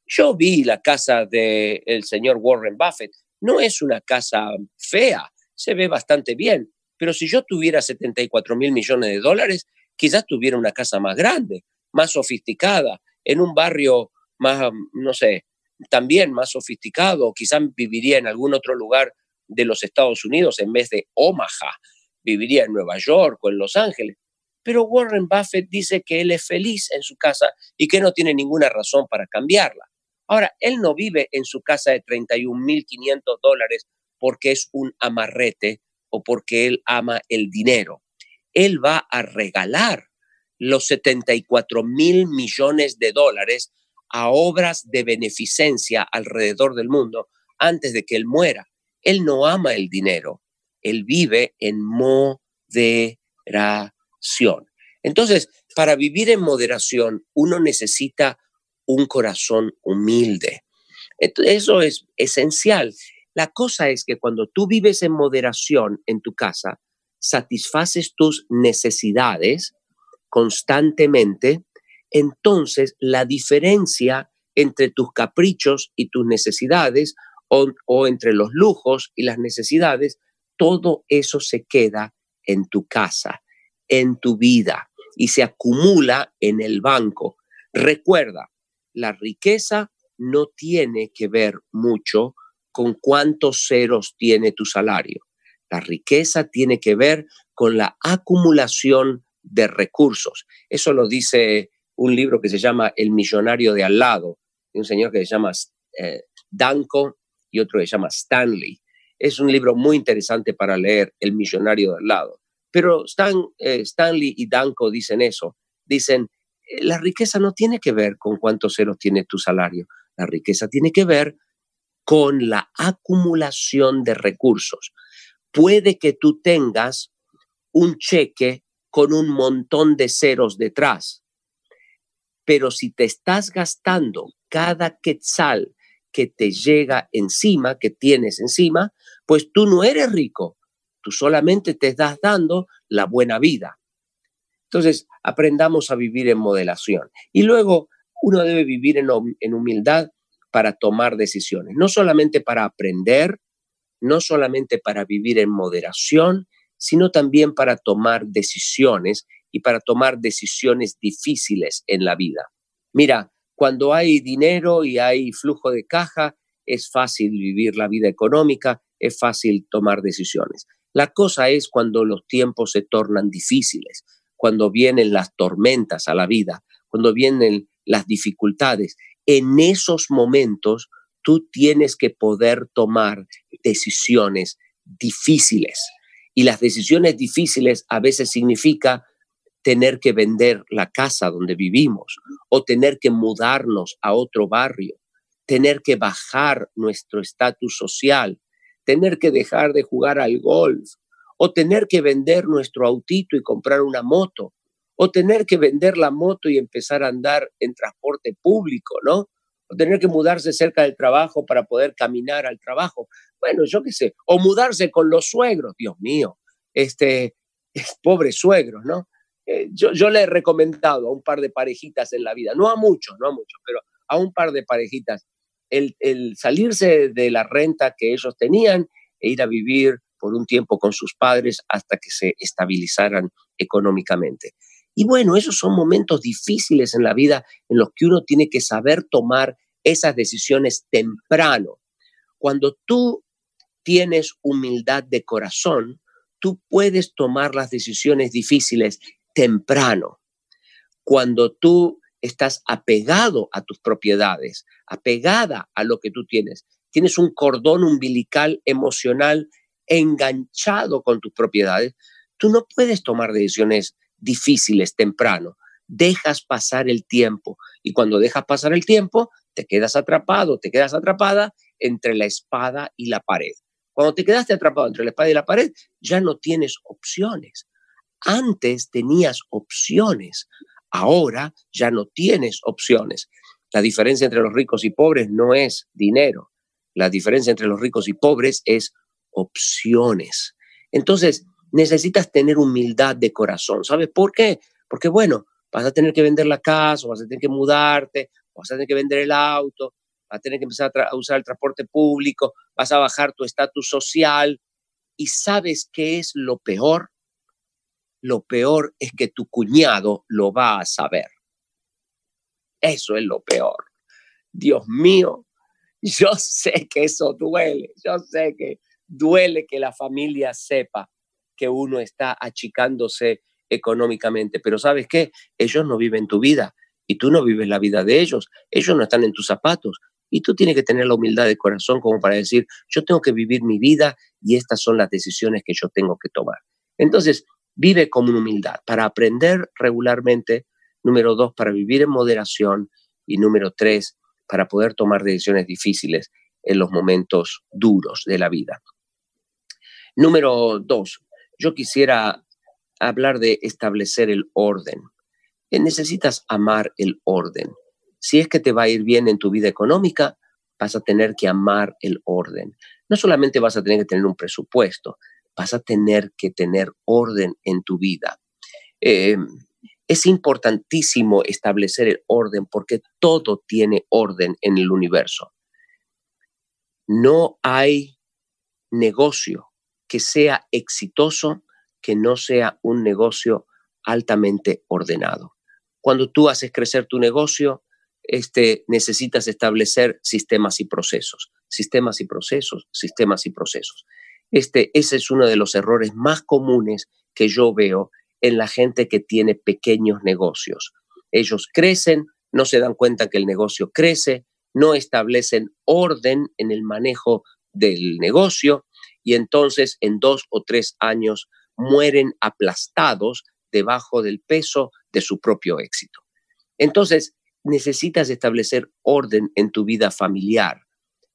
Yo vi la casa del el señor Warren Buffett. No es una casa fea, se ve bastante bien, pero si yo tuviera 74 mil millones de dólares, quizás tuviera una casa más grande, más sofisticada, en un barrio más, no sé, también más sofisticado, quizás viviría en algún otro lugar de los Estados Unidos en vez de Omaha, viviría en Nueva York o en Los Ángeles. Pero Warren Buffett dice que él es feliz en su casa y que no tiene ninguna razón para cambiarla. Ahora, él no vive en su casa de 31.500 dólares porque es un amarrete o porque él ama el dinero. Él va a regalar los 74 mil millones de dólares a obras de beneficencia alrededor del mundo antes de que él muera. Él no ama el dinero, él vive en moderación. Entonces, para vivir en moderación, uno necesita un corazón humilde. Eso es esencial. La cosa es que cuando tú vives en moderación en tu casa, satisfaces tus necesidades constantemente, entonces la diferencia entre tus caprichos y tus necesidades o, o, entre los lujos y las necesidades, todo eso se queda en tu casa, en tu vida y se acumula en el banco. Recuerda, la riqueza no tiene que ver mucho con cuántos ceros tiene tu salario. La riqueza tiene que ver con la acumulación de recursos. Eso lo dice un libro que se llama El millonario de al lado, de un señor que se llama eh, Danko y otro que se llama Stanley. Es un libro muy interesante para leer, El millonario de al lado. Pero eh, Stanley y Danko dicen eso. Dicen, la riqueza no tiene que ver con cuántos ceros tiene tu salario, la riqueza tiene que ver con la acumulación de recursos. Puede que tú tengas un cheque con un montón de ceros detrás. Pero si te estás gastando cada quetzal que te llega encima, que tienes encima, pues tú no eres rico, tú solamente te estás dando la buena vida. Entonces, aprendamos a vivir en moderación. Y luego, uno debe vivir en, en humildad para tomar decisiones, no solamente para aprender, no solamente para vivir en moderación, sino también para tomar decisiones y para tomar decisiones difíciles en la vida. Mira, cuando hay dinero y hay flujo de caja, es fácil vivir la vida económica, es fácil tomar decisiones. La cosa es cuando los tiempos se tornan difíciles, cuando vienen las tormentas a la vida, cuando vienen las dificultades. En esos momentos tú tienes que poder tomar decisiones difíciles. Y las decisiones difíciles a veces significa tener que vender la casa donde vivimos o tener que mudarnos a otro barrio, tener que bajar nuestro estatus social, tener que dejar de jugar al golf o tener que vender nuestro autito y comprar una moto o tener que vender la moto y empezar a andar en transporte público, ¿no? O tener que mudarse cerca del trabajo para poder caminar al trabajo. Bueno, yo qué sé, o mudarse con los suegros, Dios mío, este, (laughs) pobres suegros, ¿no? Eh, yo, le he recomendado a un par de parejitas en la vida, no a muchos, no a muchos, pero a un par de parejitas, el, salirse de la renta que ellos tenían e ir a vivir por un tiempo con sus padres hasta que se estabilizaran económicamente. Y bueno, esos son momentos difíciles en la vida en los que uno tiene que saber tomar esas decisiones temprano. Cuando tú tienes humildad de corazón, tú puedes tomar las decisiones difíciles temprano, cuando tú estás apegado a tus propiedades, apegada a lo que tú tienes, tienes un cordón umbilical emocional enganchado con tus propiedades, tú no puedes tomar decisiones difíciles temprano. Dejas pasar el tiempo y cuando dejas pasar el tiempo, te quedas atrapado, te quedas atrapada entre la espada y la pared. Cuando te quedaste atrapado entre la espada y la pared, ya no tienes opciones. Antes tenías opciones, ahora ya no tienes opciones. La diferencia entre los ricos y pobres no es dinero. La diferencia entre los ricos y pobres es opciones. Entonces, necesitas tener humildad de corazón. ¿Sabes por qué? Porque, bueno, vas a tener que vender la casa, vas a tener que mudarte, vas a tener que vender el auto, vas a tener que empezar a, a usar el transporte público, vas a bajar tu estatus social. ¿Y sabes qué es lo peor? lo peor es que tu cuñado lo va a saber. Eso es lo peor. Dios mío, yo sé que eso duele, yo sé que duele que la familia sepa que uno está achicándose económicamente, pero ¿sabes qué? Ellos no viven tu vida y tú no vives la vida de ellos, ellos no están en tus zapatos y tú tienes que tener la humildad de corazón como para decir, yo tengo que vivir mi vida y estas son las decisiones que yo tengo que tomar. Entonces, Vive con humildad para aprender regularmente. Número dos, para vivir en moderación. Y número tres, para poder tomar decisiones difíciles en los momentos duros de la vida. Número dos, yo quisiera hablar de establecer el orden. Necesitas amar el orden. Si es que te va a ir bien en tu vida económica, vas a tener que amar el orden. No solamente vas a tener que tener un presupuesto, vas a tener que tener orden en tu vida. Eh, es importantísimo establecer el orden porque todo tiene orden en el universo. No hay negocio que sea exitoso que no sea un negocio altamente ordenado. Cuando tú haces crecer tu negocio, este, necesitas establecer sistemas y procesos, sistemas y procesos, sistemas y procesos. Este, ese es uno de los errores más comunes que yo veo en la gente que tiene pequeños negocios. Ellos crecen, no se dan cuenta que el negocio crece, no establecen orden en el manejo del negocio y entonces en dos o tres años mueren aplastados debajo del peso de su propio éxito. Entonces, necesitas establecer orden en tu vida familiar,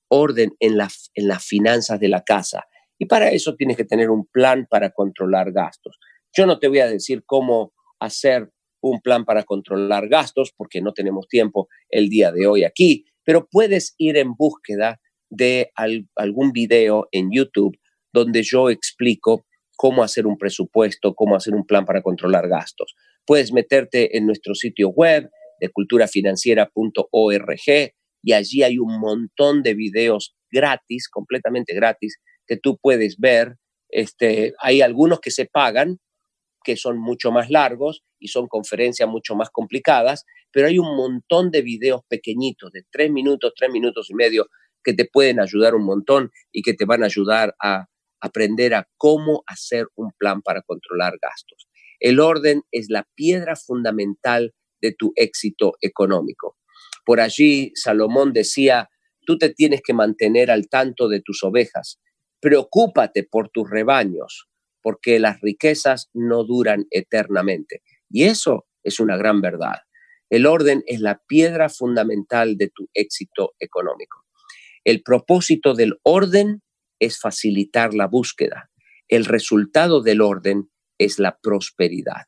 orden en, en las finanzas de la casa, y para eso tienes que tener un plan para controlar gastos. Yo no te voy a decir cómo hacer un plan para controlar gastos porque no tenemos tiempo el día de hoy aquí, pero puedes ir en búsqueda de algún video en YouTube donde yo explico cómo hacer un presupuesto, cómo hacer un plan para controlar gastos. Puedes meterte en nuestro sitio web de culturafinanciera.org y allí hay un montón de videos gratis, completamente gratis, que tú puedes ver. Este, hay algunos que se pagan, que son mucho más largos y son conferencias mucho más complicadas, pero hay un montón de videos pequeñitos, de tres minutos, tres minutos y medio, que te pueden ayudar un montón y que te van a ayudar a aprender a cómo hacer un plan para controlar gastos. El orden es la piedra fundamental de tu éxito económico. Por allí Salomón decía, tú te tienes que mantener al tanto de tus ovejas, preocúpate por tus rebaños, porque las riquezas no duran eternamente. Y eso es una gran verdad. El orden es la piedra fundamental de tu éxito económico. El propósito del orden es facilitar la búsqueda. El resultado del orden es la prosperidad.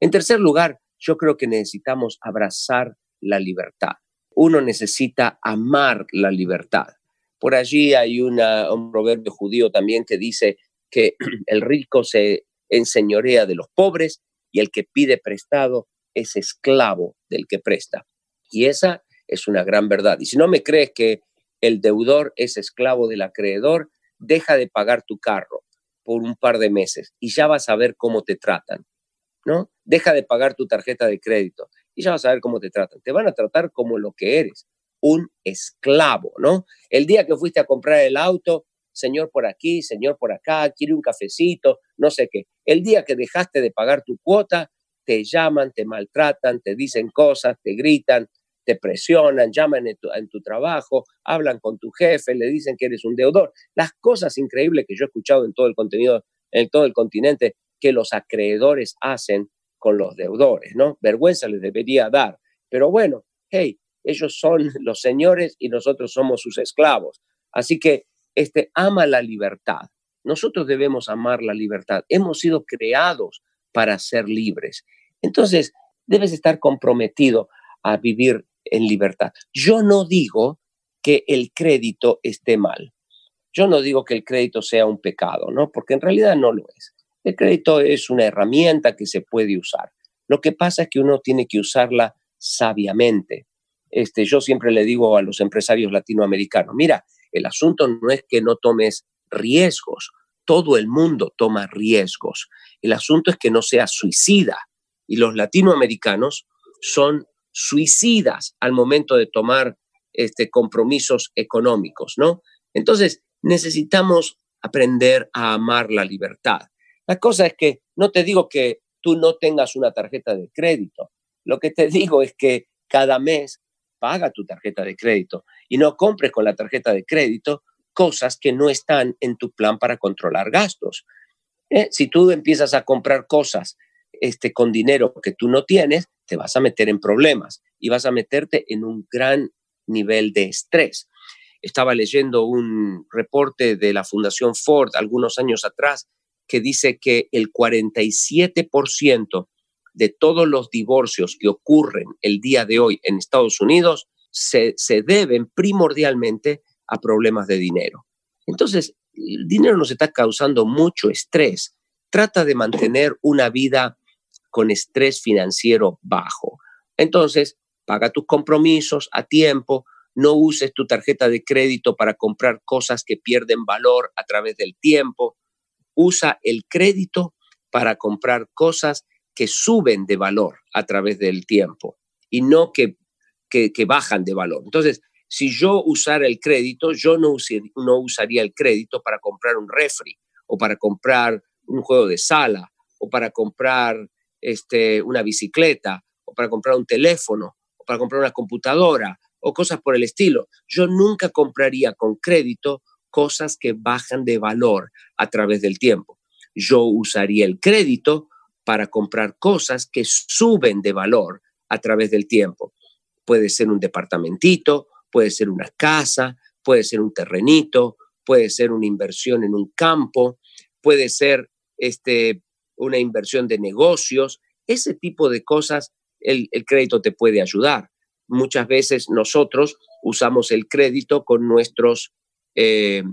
En tercer lugar, yo creo que necesitamos abrazar la libertad. Uno necesita amar la libertad. Por allí hay un proverbio judío también que dice que (clears throat) el rico se enseñorea de los pobres y el que pide prestado es esclavo del que presta. Y esa es una gran verdad. Y si no me crees que el deudor es esclavo del acreedor, deja de pagar tu carro por un par de meses y ya vas a ver cómo te tratan, ¿no? Deja de pagar tu tarjeta de crédito y ya vas a ver cómo te tratan. Te van a tratar como lo que eres, un esclavo, ¿no? El día que fuiste a comprar el auto, señor por aquí, señor por acá, quiere un cafecito, no sé qué. El día que dejaste de pagar tu cuota, te llaman, te maltratan, te dicen cosas, te gritan, te presionan, llaman en tu, trabajo, hablan con tu jefe, le dicen que eres un deudor. Las cosas increíbles que yo he escuchado en todo el contenido, en todo el continente, que los acreedores hacen con los deudores, ¿no? Vergüenza les debería dar. Pero bueno, hey, ellos son (laughs) los señores y nosotros somos sus esclavos. Así que este ama la libertad. Nosotros debemos amar la libertad. Hemos sido creados para ser libres. Entonces, debes estar comprometido a vivir en libertad. Yo no digo que el crédito esté mal. Yo no digo que el crédito sea un pecado, ¿no? Porque en realidad no lo es. El crédito es una herramienta que se puede usar. Lo que pasa es que uno tiene que usarla sabiamente. Este, yo siempre le digo a los empresarios latinoamericanos, mira, el asunto no es que no tomes riesgos, todo el mundo toma riesgos. El asunto es que no seas suicida. Y los latinoamericanos son suicidas al momento de tomar este, compromisos económicos, ¿no? Entonces, necesitamos aprender a amar la libertad. La cosa es que no te digo que tú no tengas una tarjeta de crédito. Lo que te digo es que cada mes paga tu tarjeta de crédito y no compres con la tarjeta de crédito cosas que no están en tu plan para controlar gastos. Eh, si tú empiezas a comprar cosas este, con dinero que tú no tienes, te vas a meter en problemas y vas a meterte en un gran nivel de estrés. Estaba leyendo un reporte de la Fundación Ford algunos años atrás que dice que el 47% de todos los divorcios que ocurren el día de hoy en Estados Unidos se, se deben primordialmente a problemas de dinero. Entonces, el dinero nos está causando mucho estrés. Trata de mantener una vida con estrés financiero bajo. Entonces, paga tus compromisos a tiempo, no uses tu tarjeta de crédito para comprar cosas que pierden valor a través del tiempo. Usa el crédito para comprar cosas que suben de valor a través del tiempo y no que, que, bajan de valor. Entonces, si yo usara el crédito, yo no, no usaría el crédito para comprar un refri o para comprar un juego de sala o para comprar este, una bicicleta o para comprar un teléfono o para comprar una computadora o cosas por el estilo. Yo nunca compraría con crédito cosas que bajan de valor a través del tiempo. Yo usaría el crédito para comprar cosas que suben de valor a través del tiempo. Puede ser un departamentito, puede ser una casa, puede ser un terrenito, puede ser una inversión en un campo, puede ser este, una inversión de negocios, ese tipo de cosas, el, crédito te puede ayudar. Muchas veces nosotros usamos el crédito con nuestros eh,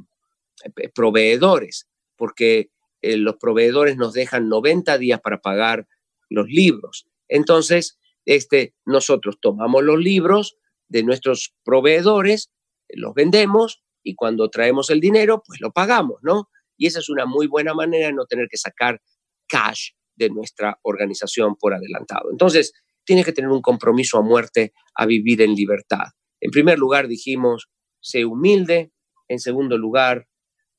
proveedores, porque eh, los proveedores nos dejan 90 días para pagar los libros. Entonces, este, nosotros tomamos los libros de nuestros proveedores, los vendemos y cuando traemos el dinero, pues lo pagamos, ¿no? Y esa es una muy buena manera de no tener que sacar cash de nuestra organización por adelantado. Entonces, tienes que tener un compromiso a muerte a vivir en libertad. En primer lugar, dijimos, sé humilde. En segundo lugar,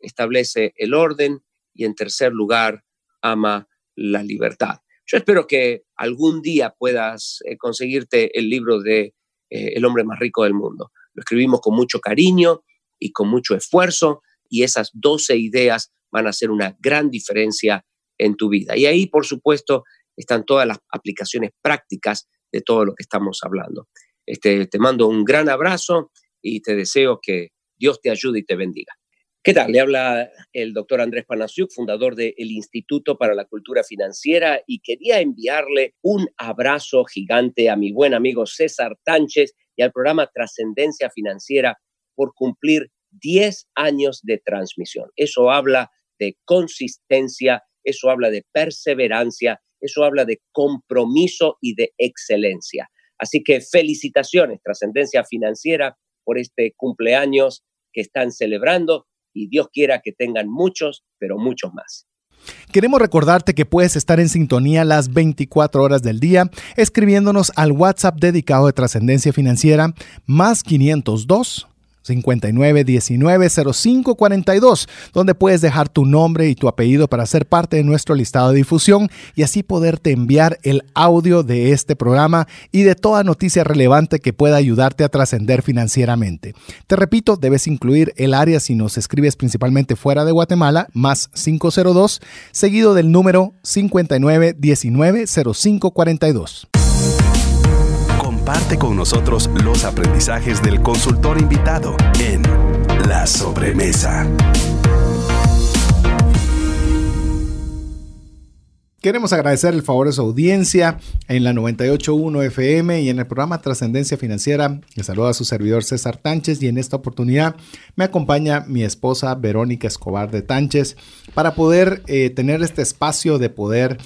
establece el orden. Y en tercer lugar, ama la libertad. Yo espero que algún día puedas eh, conseguirte el libro de eh, El hombre más rico del mundo. Lo escribimos con mucho cariño y con mucho esfuerzo y esas 12 ideas van a hacer una gran diferencia en tu vida. Y ahí, por supuesto, están todas las aplicaciones prácticas de todo lo que estamos hablando. Este, te mando un gran abrazo y te deseo que Dios te ayude y te bendiga. ¿Qué tal? Le habla el doctor Andrés Panasiuk, fundador del Instituto para la Cultura Financiera, y quería enviarle un abrazo gigante a mi buen amigo César Tánchez y al programa Trascendencia Financiera por cumplir 10 años de transmisión. Eso habla de consistencia, eso habla de perseverancia, eso habla de compromiso y de excelencia. Así que felicitaciones, Trascendencia Financiera, por este cumpleaños que están celebrando y Dios quiera que tengan muchos, pero muchos más. Queremos recordarte que puedes estar en sintonía las 24 horas del día escribiéndonos al WhatsApp dedicado de trascendencia financiera más 502 59190542, donde puedes dejar tu nombre y tu apellido para ser parte de nuestro listado de difusión y así poderte enviar el audio de este programa y de toda noticia relevante que pueda ayudarte a trascender financieramente. Te repito, debes incluir el área si nos escribes principalmente fuera de Guatemala, más 502, seguido del número 59190542. Comparte con nosotros los aprendizajes del consultor invitado en La Sobremesa. Queremos agradecer el favor de su audiencia en la 98.1 FM y en el programa Trascendencia Financiera. Le saluda a su servidor César Tánchez y en esta oportunidad me acompaña mi esposa Verónica Escobar de Tánchez para poder eh, tener este espacio de poder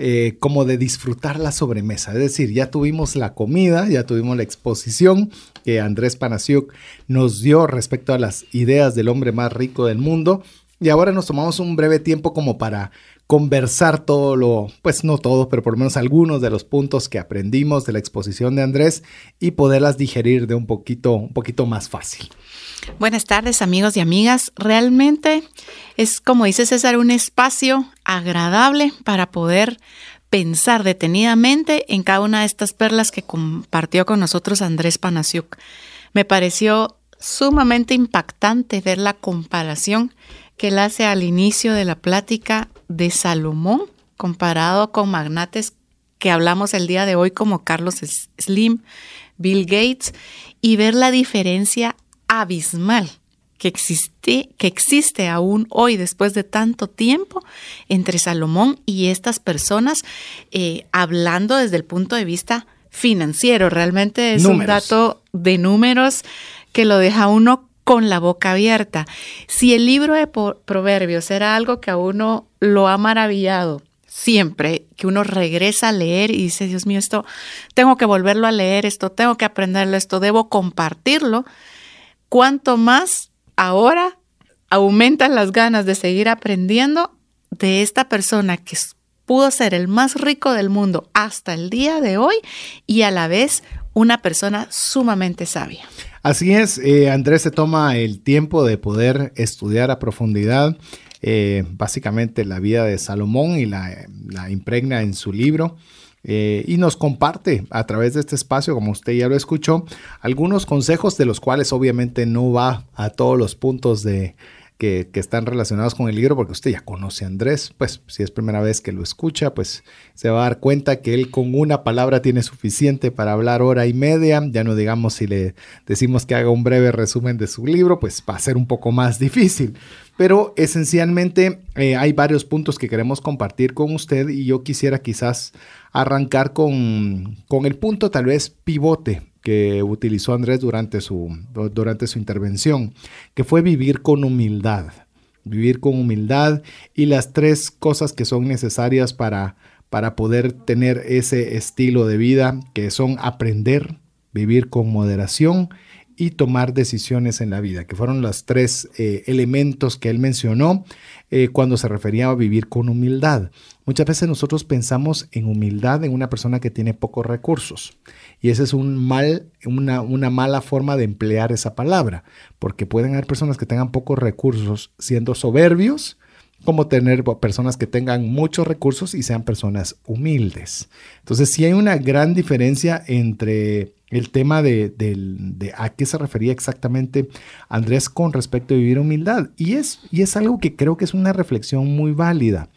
eh, como de disfrutar la sobremesa. Es decir, ya tuvimos la comida, ya tuvimos la exposición que Andrés Panasiuk nos dio respecto a las ideas del hombre más rico del mundo. Y ahora nos tomamos un breve tiempo como para conversar todo lo, pues no todo, pero por lo menos algunos de los puntos que aprendimos de la exposición de Andrés y poderlas digerir de un poquito, un poquito más fácil. Buenas tardes amigos y amigas. Realmente es, como dice César, un espacio agradable para poder pensar detenidamente en cada una de estas perlas que compartió con nosotros Andrés Panasiuk. Me pareció sumamente impactante ver la comparación que él hace al inicio de la plática de Salomón comparado con magnates que hablamos el día de hoy como Carlos Slim, Bill Gates, y ver la diferencia abismal que existe, que existe aún hoy, después de tanto tiempo, entre Salomón y estas personas, eh, hablando desde el punto de vista financiero. Realmente es un dato de números que lo deja uno con la boca abierta. Si el libro de Proverbios era algo que a uno lo ha maravillado, siempre que uno regresa a leer y dice, Dios mío, esto tengo que volverlo a leer, esto tengo que aprenderlo, esto debo compartirlo cuánto más ahora aumentan las ganas de seguir aprendiendo de esta persona que pudo ser el más rico del mundo hasta el día de hoy y a la vez una persona sumamente sabia. Así es, eh, Andrés se toma el tiempo de poder estudiar a profundidad eh, básicamente la vida de Salomón y la, impregna en su libro. Eh, y nos comparte a través de este espacio, como usted ya lo escuchó, algunos consejos de los cuales obviamente no va a todos los puntos de, que, están relacionados con el libro, porque usted ya conoce a Andrés, pues si es primera vez que lo escucha, pues se va a dar cuenta que él con una palabra tiene suficiente para hablar hora y media, ya no digamos si le decimos que haga un breve resumen de su libro, pues va a ser un poco más difícil. Pero esencialmente eh, hay varios puntos que queremos compartir con usted y yo quisiera quizás arrancar con, con el punto tal vez pivote que utilizó Andrés durante su, durante su intervención, que fue vivir con humildad. Vivir con humildad y las tres cosas que son necesarias para, para poder tener ese estilo de vida, que son aprender, vivir con moderación y tomar decisiones en la vida, que fueron los tres eh, elementos que él mencionó eh, cuando se refería a vivir con humildad. Muchas veces nosotros pensamos en humildad en una persona que tiene pocos recursos y esa es un mal, una, una mala forma de emplear esa palabra, porque pueden haber personas que tengan pocos recursos siendo soberbios, como tener personas que tengan muchos recursos y sean personas humildes. Entonces, sí hay una gran diferencia entre el tema de, a qué se refería exactamente Andrés con respecto a vivir humildad. Y es, y es algo que creo que es una reflexión muy válida.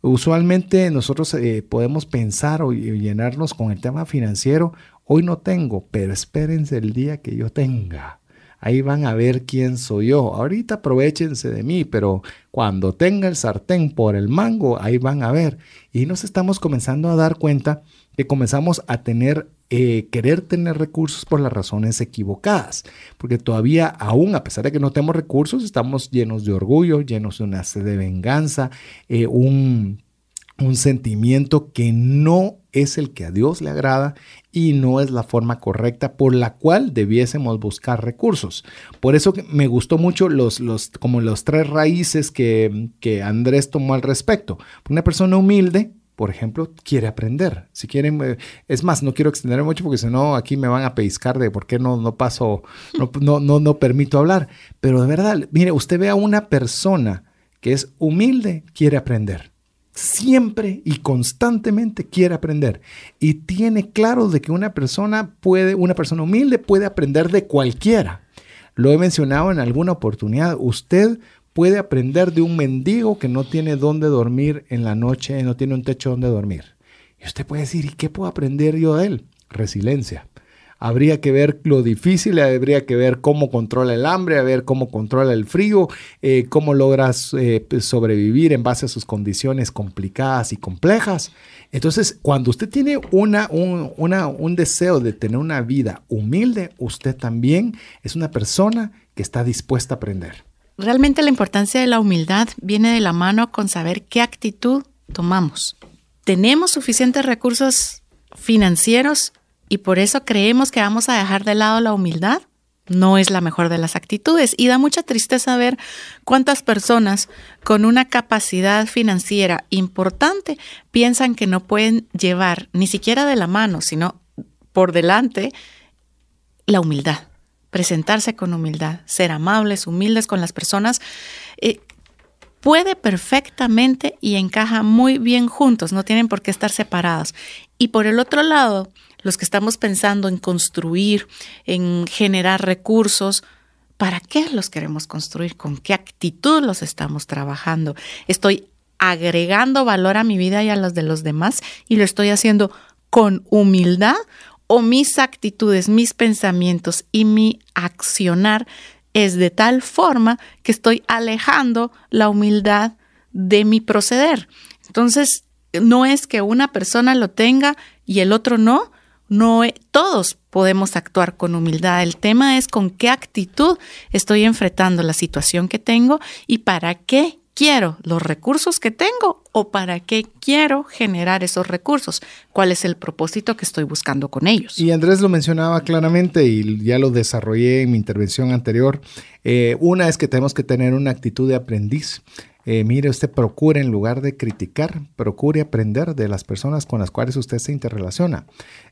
Usualmente nosotros eh, podemos pensar o llenarnos con el tema financiero. Hoy no tengo, pero espérense el día que yo tenga. Ahí van a ver quién soy yo. Ahorita aprovechense de mí, pero cuando tenga el sartén por el mango, ahí van a ver. Y nos estamos comenzando a dar cuenta que comenzamos a tener, eh, querer tener recursos por las razones equivocadas, porque todavía aún, a pesar de que no tenemos recursos, estamos llenos de orgullo, llenos de una sed de venganza, eh, un, un sentimiento que no es el que a Dios le agrada y no es la forma correcta por la cual debiésemos buscar recursos. Por eso me gustó mucho los, los, como los tres raíces que, que Andrés tomó al respecto. Una persona humilde por ejemplo, quiere aprender. Si quieren, eh, es más, no quiero extender mucho porque si no, aquí me van a pescar de por qué no, no paso, no, no, no, permito hablar. Pero de verdad, mire, usted ve a una persona que es humilde, quiere aprender. Siempre y constantemente quiere aprender. Y tiene claro de que una persona puede, una persona humilde puede aprender de cualquiera. Lo he mencionado en alguna oportunidad. Usted puede aprender de un mendigo que no tiene dónde dormir en la noche, no tiene un techo donde dormir. Y usted puede decir, ¿y qué puedo aprender yo de él? Resiliencia. Habría que ver lo difícil, habría que ver cómo controla el hambre, a ver cómo controla el frío, eh, cómo logras eh, sobrevivir en base a sus condiciones complicadas y complejas. Entonces, cuando usted tiene una, un, un deseo de tener una vida humilde, usted también es una persona que está dispuesta a aprender. Realmente la importancia de la humildad viene de la mano con saber qué actitud tomamos. Tenemos suficientes recursos financieros y por eso creemos que vamos a dejar de lado la humildad. No es la mejor de las actitudes y da mucha tristeza ver cuántas personas con una capacidad financiera importante piensan que no pueden llevar ni siquiera de la mano, sino por delante la humildad presentarse con humildad, ser amables, humildes con las personas, eh, puede perfectamente y encaja muy bien juntos, no tienen por qué estar separados. Y por el otro lado, los que estamos pensando en construir, en generar recursos, ¿para qué los queremos construir? ¿Con qué actitud los estamos trabajando? Estoy agregando valor a mi vida y a los de los demás y lo estoy haciendo con humildad o mis actitudes, mis pensamientos y mi accionar es de tal forma que estoy alejando la humildad de mi proceder. Entonces, no es que una persona lo tenga y el otro no, no e, todos podemos actuar con humildad. El tema es con qué actitud estoy enfrentando la situación que tengo y para qué quiero los recursos que tengo o para qué quiero generar esos recursos, cuál es el propósito que estoy buscando con ellos. Y Andrés lo mencionaba claramente y ya lo desarrollé en mi intervención anterior. Eh, una es que tenemos que tener una actitud de aprendiz. Eh, mire, usted procure en lugar de criticar, procure aprender de las personas con las cuales usted se interrelaciona.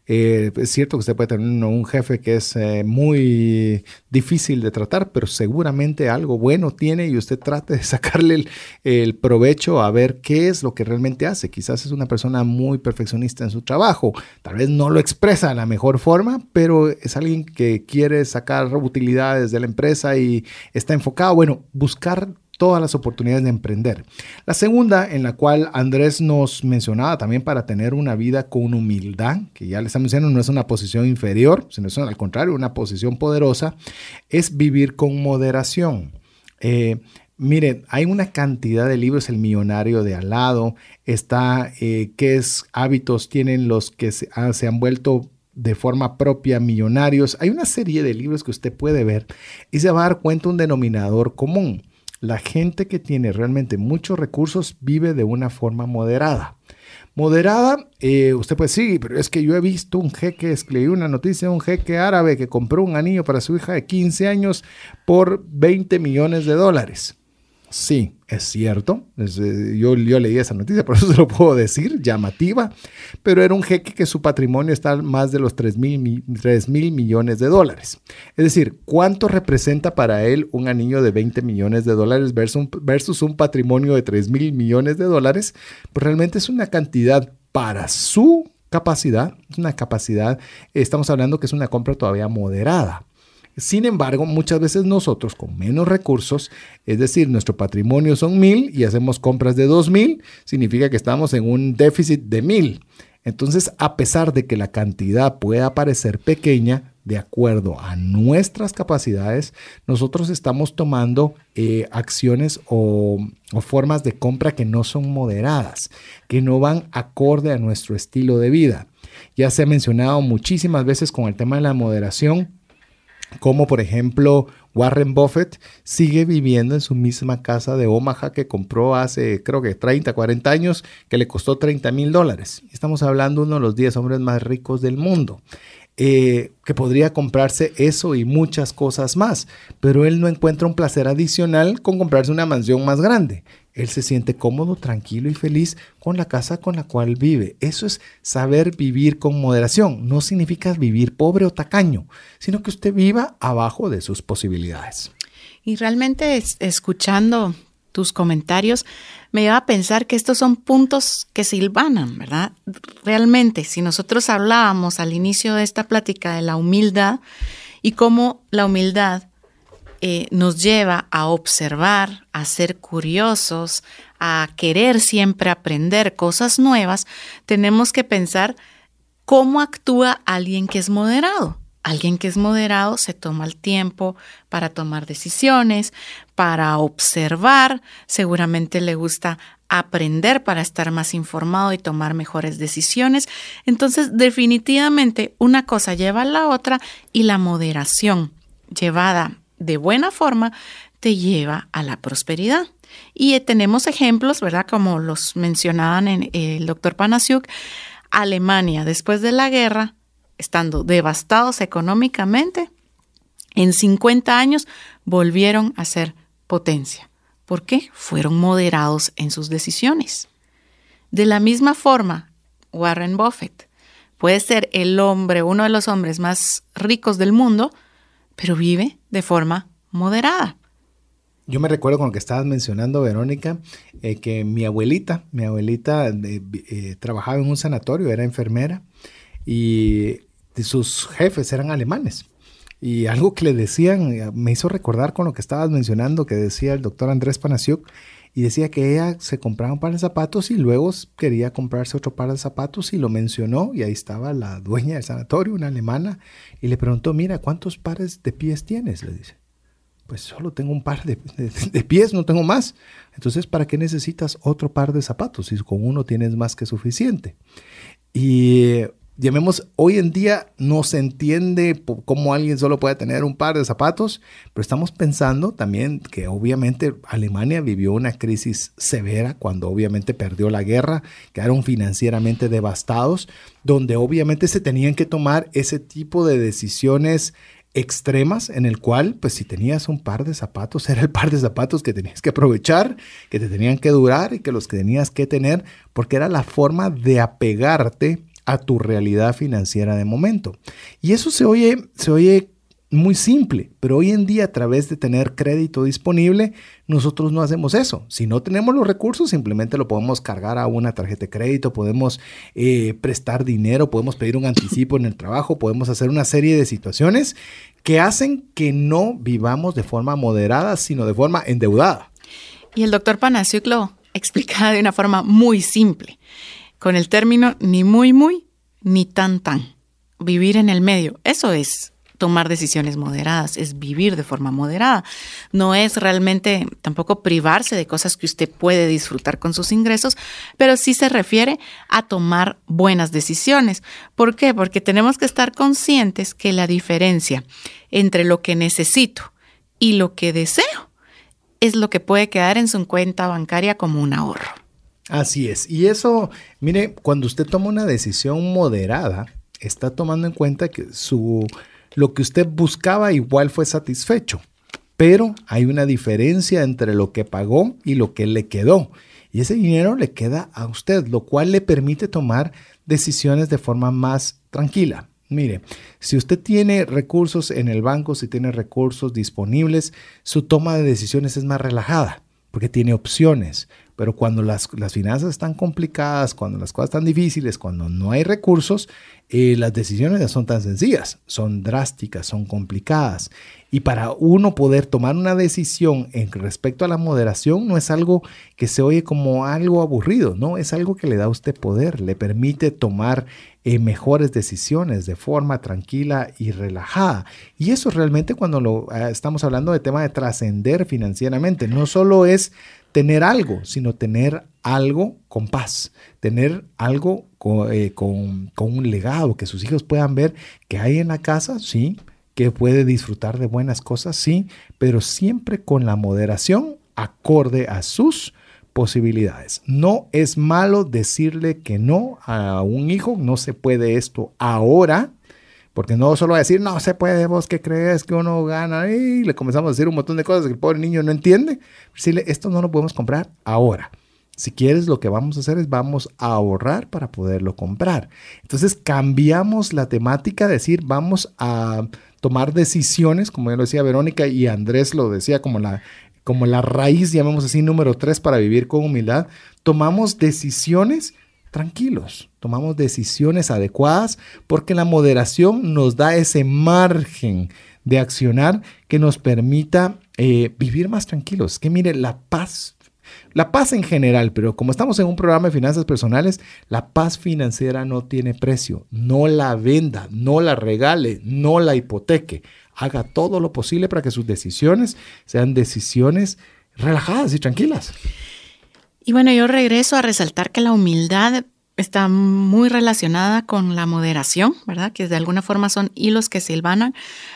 Eh, es cierto que usted puede tener un, jefe que es eh, muy difícil de tratar, pero seguramente algo bueno tiene y usted trate de (laughs) sacarle el, el, provecho a ver qué es lo que realmente hace. Quizás es una persona muy perfeccionista en su trabajo, tal vez no lo expresa de la mejor forma, pero es alguien que quiere sacar utilidades de la empresa y está enfocado, bueno, buscar todas las oportunidades de emprender. La segunda, en la cual Andrés nos mencionaba también para tener una vida con humildad, que ya le estamos diciendo no es una posición inferior, sino al contrario, una posición poderosa, es vivir con moderación. Eh, Miren, hay una cantidad de libros, El millonario de al lado, está eh, qué hábitos tienen los que se, ah, se, han vuelto de forma propia millonarios. Hay una serie de libros que usted puede ver y se va a dar cuenta un denominador común la gente que tiene realmente muchos recursos vive de una forma moderada. Moderada, eh, usted puede decir, pero es que yo he visto un jeque, escribí una noticia un jeque árabe que compró un anillo para su hija de 15 años por 20 millones de dólares. Sí, es cierto. Eh, yo, leí esa noticia, (laughs) por eso se lo puedo decir, llamativa. Pero era un jeque que su patrimonio está más de los 3 mil, millones de dólares. Es decir, ¿cuánto representa para él un anillo de 20 millones de dólares versus, versus un patrimonio de 3 mil millones de dólares? Pues realmente es una cantidad para su capacidad, es una capacidad, estamos hablando que es una compra todavía moderada. Sin embargo, muchas veces nosotros con menos recursos, es decir, nuestro patrimonio son mil y hacemos compras de dos mil, significa que estamos en un déficit de mil. Entonces, a pesar de que la cantidad pueda parecer pequeña, de acuerdo a nuestras capacidades, nosotros estamos tomando eh, acciones o, o, formas de compra que no son moderadas, que no van acorde a nuestro estilo de vida. Ya se ha mencionado muchísimas veces con el tema de la moderación, como por ejemplo Warren Buffett sigue viviendo en su misma casa de Omaha que compró hace creo que 30, 40 años, que le costó 30 mil dólares. Estamos hablando de uno de los 10 hombres más ricos del mundo. Eh, que podría comprarse eso y muchas cosas más, pero él no encuentra un placer adicional con comprarse una mansión más grande. Él se siente cómodo, tranquilo y feliz con la casa con la cual vive. Eso es saber vivir con moderación. No significa vivir pobre o tacaño, sino que usted viva abajo de sus posibilidades. Y realmente escuchando tus comentarios, me lleva a pensar que estos son puntos que silvanan, ¿verdad? Realmente, si nosotros hablábamos al inicio de esta plática de la humildad y cómo la humildad eh, nos lleva a observar, a ser curiosos, a querer siempre aprender cosas nuevas, tenemos que pensar cómo actúa alguien que es moderado. Alguien que es moderado se toma el tiempo para tomar decisiones, para observar, seguramente le gusta aprender para estar más informado y tomar mejores decisiones. Entonces, definitivamente una cosa lleva a la otra y la moderación llevada de buena forma te lleva a la prosperidad. Y eh, tenemos ejemplos, ¿verdad? Como los mencionaban en eh, el doctor Panasiuk, Alemania después de la guerra, estando devastados económicamente, en 50 años volvieron a ser potencia. ¿Por qué? Fueron moderados en sus decisiones. De la misma forma, Warren Buffett puede ser el hombre, uno de los hombres más ricos del mundo, pero vive de forma moderada. Yo me recuerdo con lo que estabas mencionando, Verónica, eh, que mi abuelita, mi abuelita eh, eh, trabajaba en un sanatorio, era enfermera y sus jefes eran alemanes. Y algo que le decían me hizo recordar con lo que estabas mencionando, que decía el doctor Andrés Panasiuk, y decía que ella se compraba un par de zapatos y luego quería comprarse otro par de zapatos y lo mencionó y ahí estaba la dueña del sanatorio, una alemana, y le preguntó, mira, ¿cuántos pares de pies tienes? Le dice. Pues solo tengo un par de, de pies, no tengo más. Entonces, ¿para qué necesitas otro par de zapatos si con uno tienes más que suficiente? Y llamemos, hoy en día no se entiende cómo alguien solo puede tener un par de zapatos, pero estamos pensando también que obviamente Alemania vivió una crisis severa cuando obviamente perdió la guerra, quedaron financieramente devastados, donde obviamente se tenían que tomar ese tipo de decisiones extremas en el cual, pues si tenías un par de zapatos, (laughs) era el par de zapatos que tenías que aprovechar, que te tenían que durar y que los que tenías que tener, porque era la forma de apegarte a tu realidad financiera de momento. Y eso se oye, se oye muy simple, pero hoy en día a través de tener crédito disponible, nosotros no hacemos eso. Si no tenemos los recursos, simplemente lo podemos cargar a una tarjeta de crédito, podemos eh, prestar dinero, podemos pedir un anticipo en el trabajo, podemos hacer una serie de situaciones que hacen que no vivamos de forma moderada, sino de forma endeudada. Y el doctor Panasiuk lo explica de una forma muy simple, con el término ni muy muy ni tan tan. Vivir en el medio, eso es tomar decisiones moderadas, es vivir de forma moderada. No es realmente tampoco privarse de cosas que usted puede disfrutar con sus ingresos, pero sí se refiere a tomar buenas decisiones. ¿Por qué? Porque tenemos que estar conscientes que la diferencia entre lo que necesito y lo que deseo es lo que puede quedar en su cuenta bancaria como un ahorro. Así es. Y eso, mire, cuando usted toma una decisión moderada, está tomando en cuenta que su lo que usted buscaba igual fue satisfecho, pero hay una diferencia entre lo que pagó y lo que le quedó. Y ese dinero le queda a usted, lo cual le permite tomar decisiones de forma más tranquila. Mire, si usted tiene recursos en el banco, si tiene recursos disponibles, su toma de decisiones es más relajada porque tiene opciones. Pero cuando las, finanzas están complicadas, cuando las cosas están difíciles, cuando no hay recursos, eh, las decisiones no son tan sencillas, son drásticas, son complicadas. Y para uno poder tomar una decisión en respecto a la moderación no es algo que se oye como algo aburrido, no, es algo que le da a usted poder, le permite tomar eh, mejores decisiones de forma tranquila y relajada. Y eso realmente cuando lo, eh, estamos hablando de tema de trascender financieramente, no solo es tener algo, sino tener algo con paz, tener algo eh, con, con, un legado, que sus hijos puedan ver que hay en la casa, sí, que puede disfrutar de buenas cosas, sí, pero siempre con la moderación acorde a sus posibilidades. No es malo decirle que no a un hijo, no se puede esto ahora, porque no solo decir, no se puede, vos que crees que uno gana, y le comenzamos a decir un montón de cosas que el pobre niño no entiende. Decirle, esto no lo podemos comprar ahora. Si quieres, lo que vamos a hacer es vamos a ahorrar para poderlo comprar. Entonces cambiamos la temática, decir, vamos a tomar decisiones, como ya lo decía Verónica y Andrés lo decía, como la, como la raíz, llamemos así, número tres, para vivir con humildad. Tomamos decisiones tranquilos, tomamos decisiones adecuadas porque la moderación nos da ese margen de accionar que nos permita eh, vivir más tranquilos. Que mire, la paz, la paz en general, pero como estamos en un programa de finanzas personales, la paz financiera no tiene precio. No la venda, no la regale, no la hipoteque. Haga todo lo posible para que sus decisiones sean decisiones relajadas y tranquilas. Y bueno, yo regreso a resaltar que la humildad está muy relacionada con la moderación, ¿verdad? Que de alguna forma son hilos que silvanan,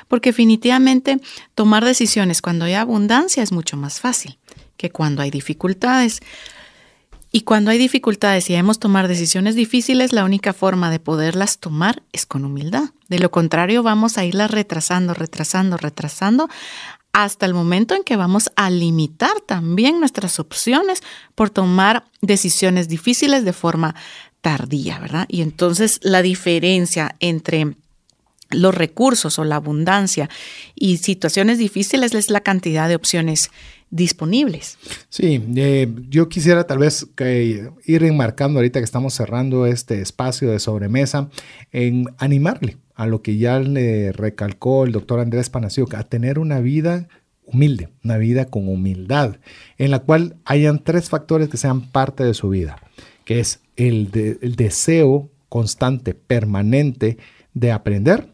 porque definitivamente tomar decisiones cuando hay abundancia es mucho más fácil que cuando hay dificultades. Y cuando hay dificultades y debemos tomar decisiones difíciles, la única forma de poderlas tomar es con humildad. De lo contrario, vamos a irlas retrasando, retrasando, retrasando hasta el momento en que vamos a limitar también nuestras opciones por tomar decisiones difíciles de forma tardía, ¿verdad? Y entonces la diferencia entre los recursos o la abundancia y situaciones difíciles es la cantidad de opciones disponibles. Sí, eh, yo quisiera tal vez ir enmarcando ahorita que estamos cerrando este espacio de sobremesa en animarle a lo que ya le recalcó el doctor Andrés Panacio, a tener una vida humilde, una vida con humildad, en la cual hayan tres factores que sean parte de su vida, que es el, el deseo constante, permanente de aprender,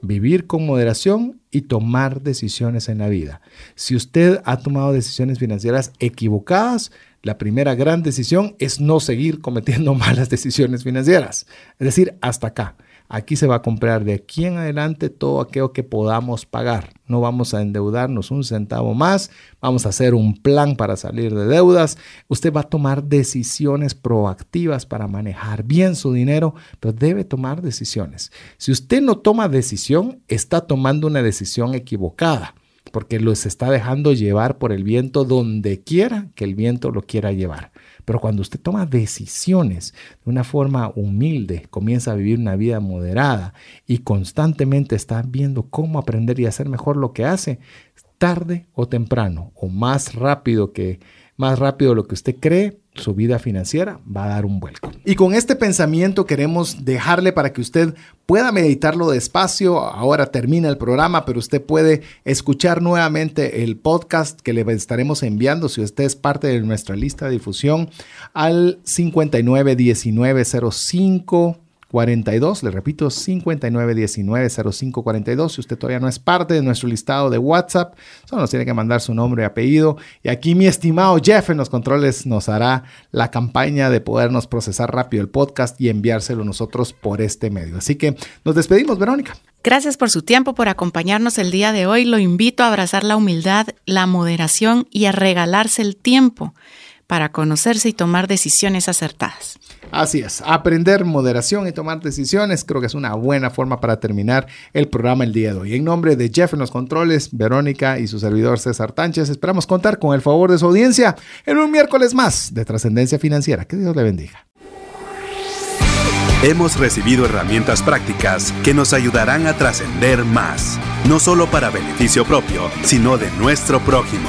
vivir con moderación y tomar decisiones en la vida. Si usted ha tomado decisiones financieras equivocadas, la primera gran decisión es no seguir cometiendo (laughs) malas decisiones financieras. Es decir, hasta acá Aquí se va a comprar de aquí en adelante todo aquello que podamos pagar. No vamos a endeudarnos un centavo más. Vamos a hacer un plan para salir de deudas. Usted va a tomar decisiones proactivas para manejar bien su dinero, pero debe tomar decisiones. Si usted no toma decisión, está tomando una decisión equivocada porque los está dejando llevar por el viento donde quiera que el viento lo quiera llevar. Pero cuando usted toma decisiones de una forma humilde, comienza a vivir una vida moderada y constantemente está viendo cómo aprender y hacer mejor lo que hace, tarde o temprano, o más rápido que más rápido lo que usted cree, su vida financiera va a dar un vuelco. Y con este pensamiento queremos dejarle para que usted pueda meditarlo despacio. Ahora termina el programa, pero usted puede escuchar nuevamente el podcast que le estaremos enviando si usted es parte de nuestra lista de difusión al 591905 42, le repito, 59190542. Si usted todavía no es parte de nuestro listado de WhatsApp, solo nos tiene que mandar su nombre y apellido. Y aquí mi estimado Jeff en los controles nos hará la campaña de podernos procesar rápido el podcast y enviárselo nosotros por este medio. Así que nos despedimos, Verónica. Gracias por su tiempo, por acompañarnos el día de hoy. Lo invito a abrazar la humildad, la moderación y a regalarse el tiempo para conocerse y tomar decisiones acertadas. Así es, aprender moderación y tomar decisiones creo que es una buena forma para terminar el programa el día de hoy. En nombre de Jeff en los controles, Verónica y su servidor César Tánchez, esperamos contar con el favor de su audiencia en un miércoles más de trascendencia financiera. Que Dios le bendiga. Hemos recibido herramientas prácticas que nos ayudarán a trascender más, no solo para beneficio propio, sino de nuestro prójimo.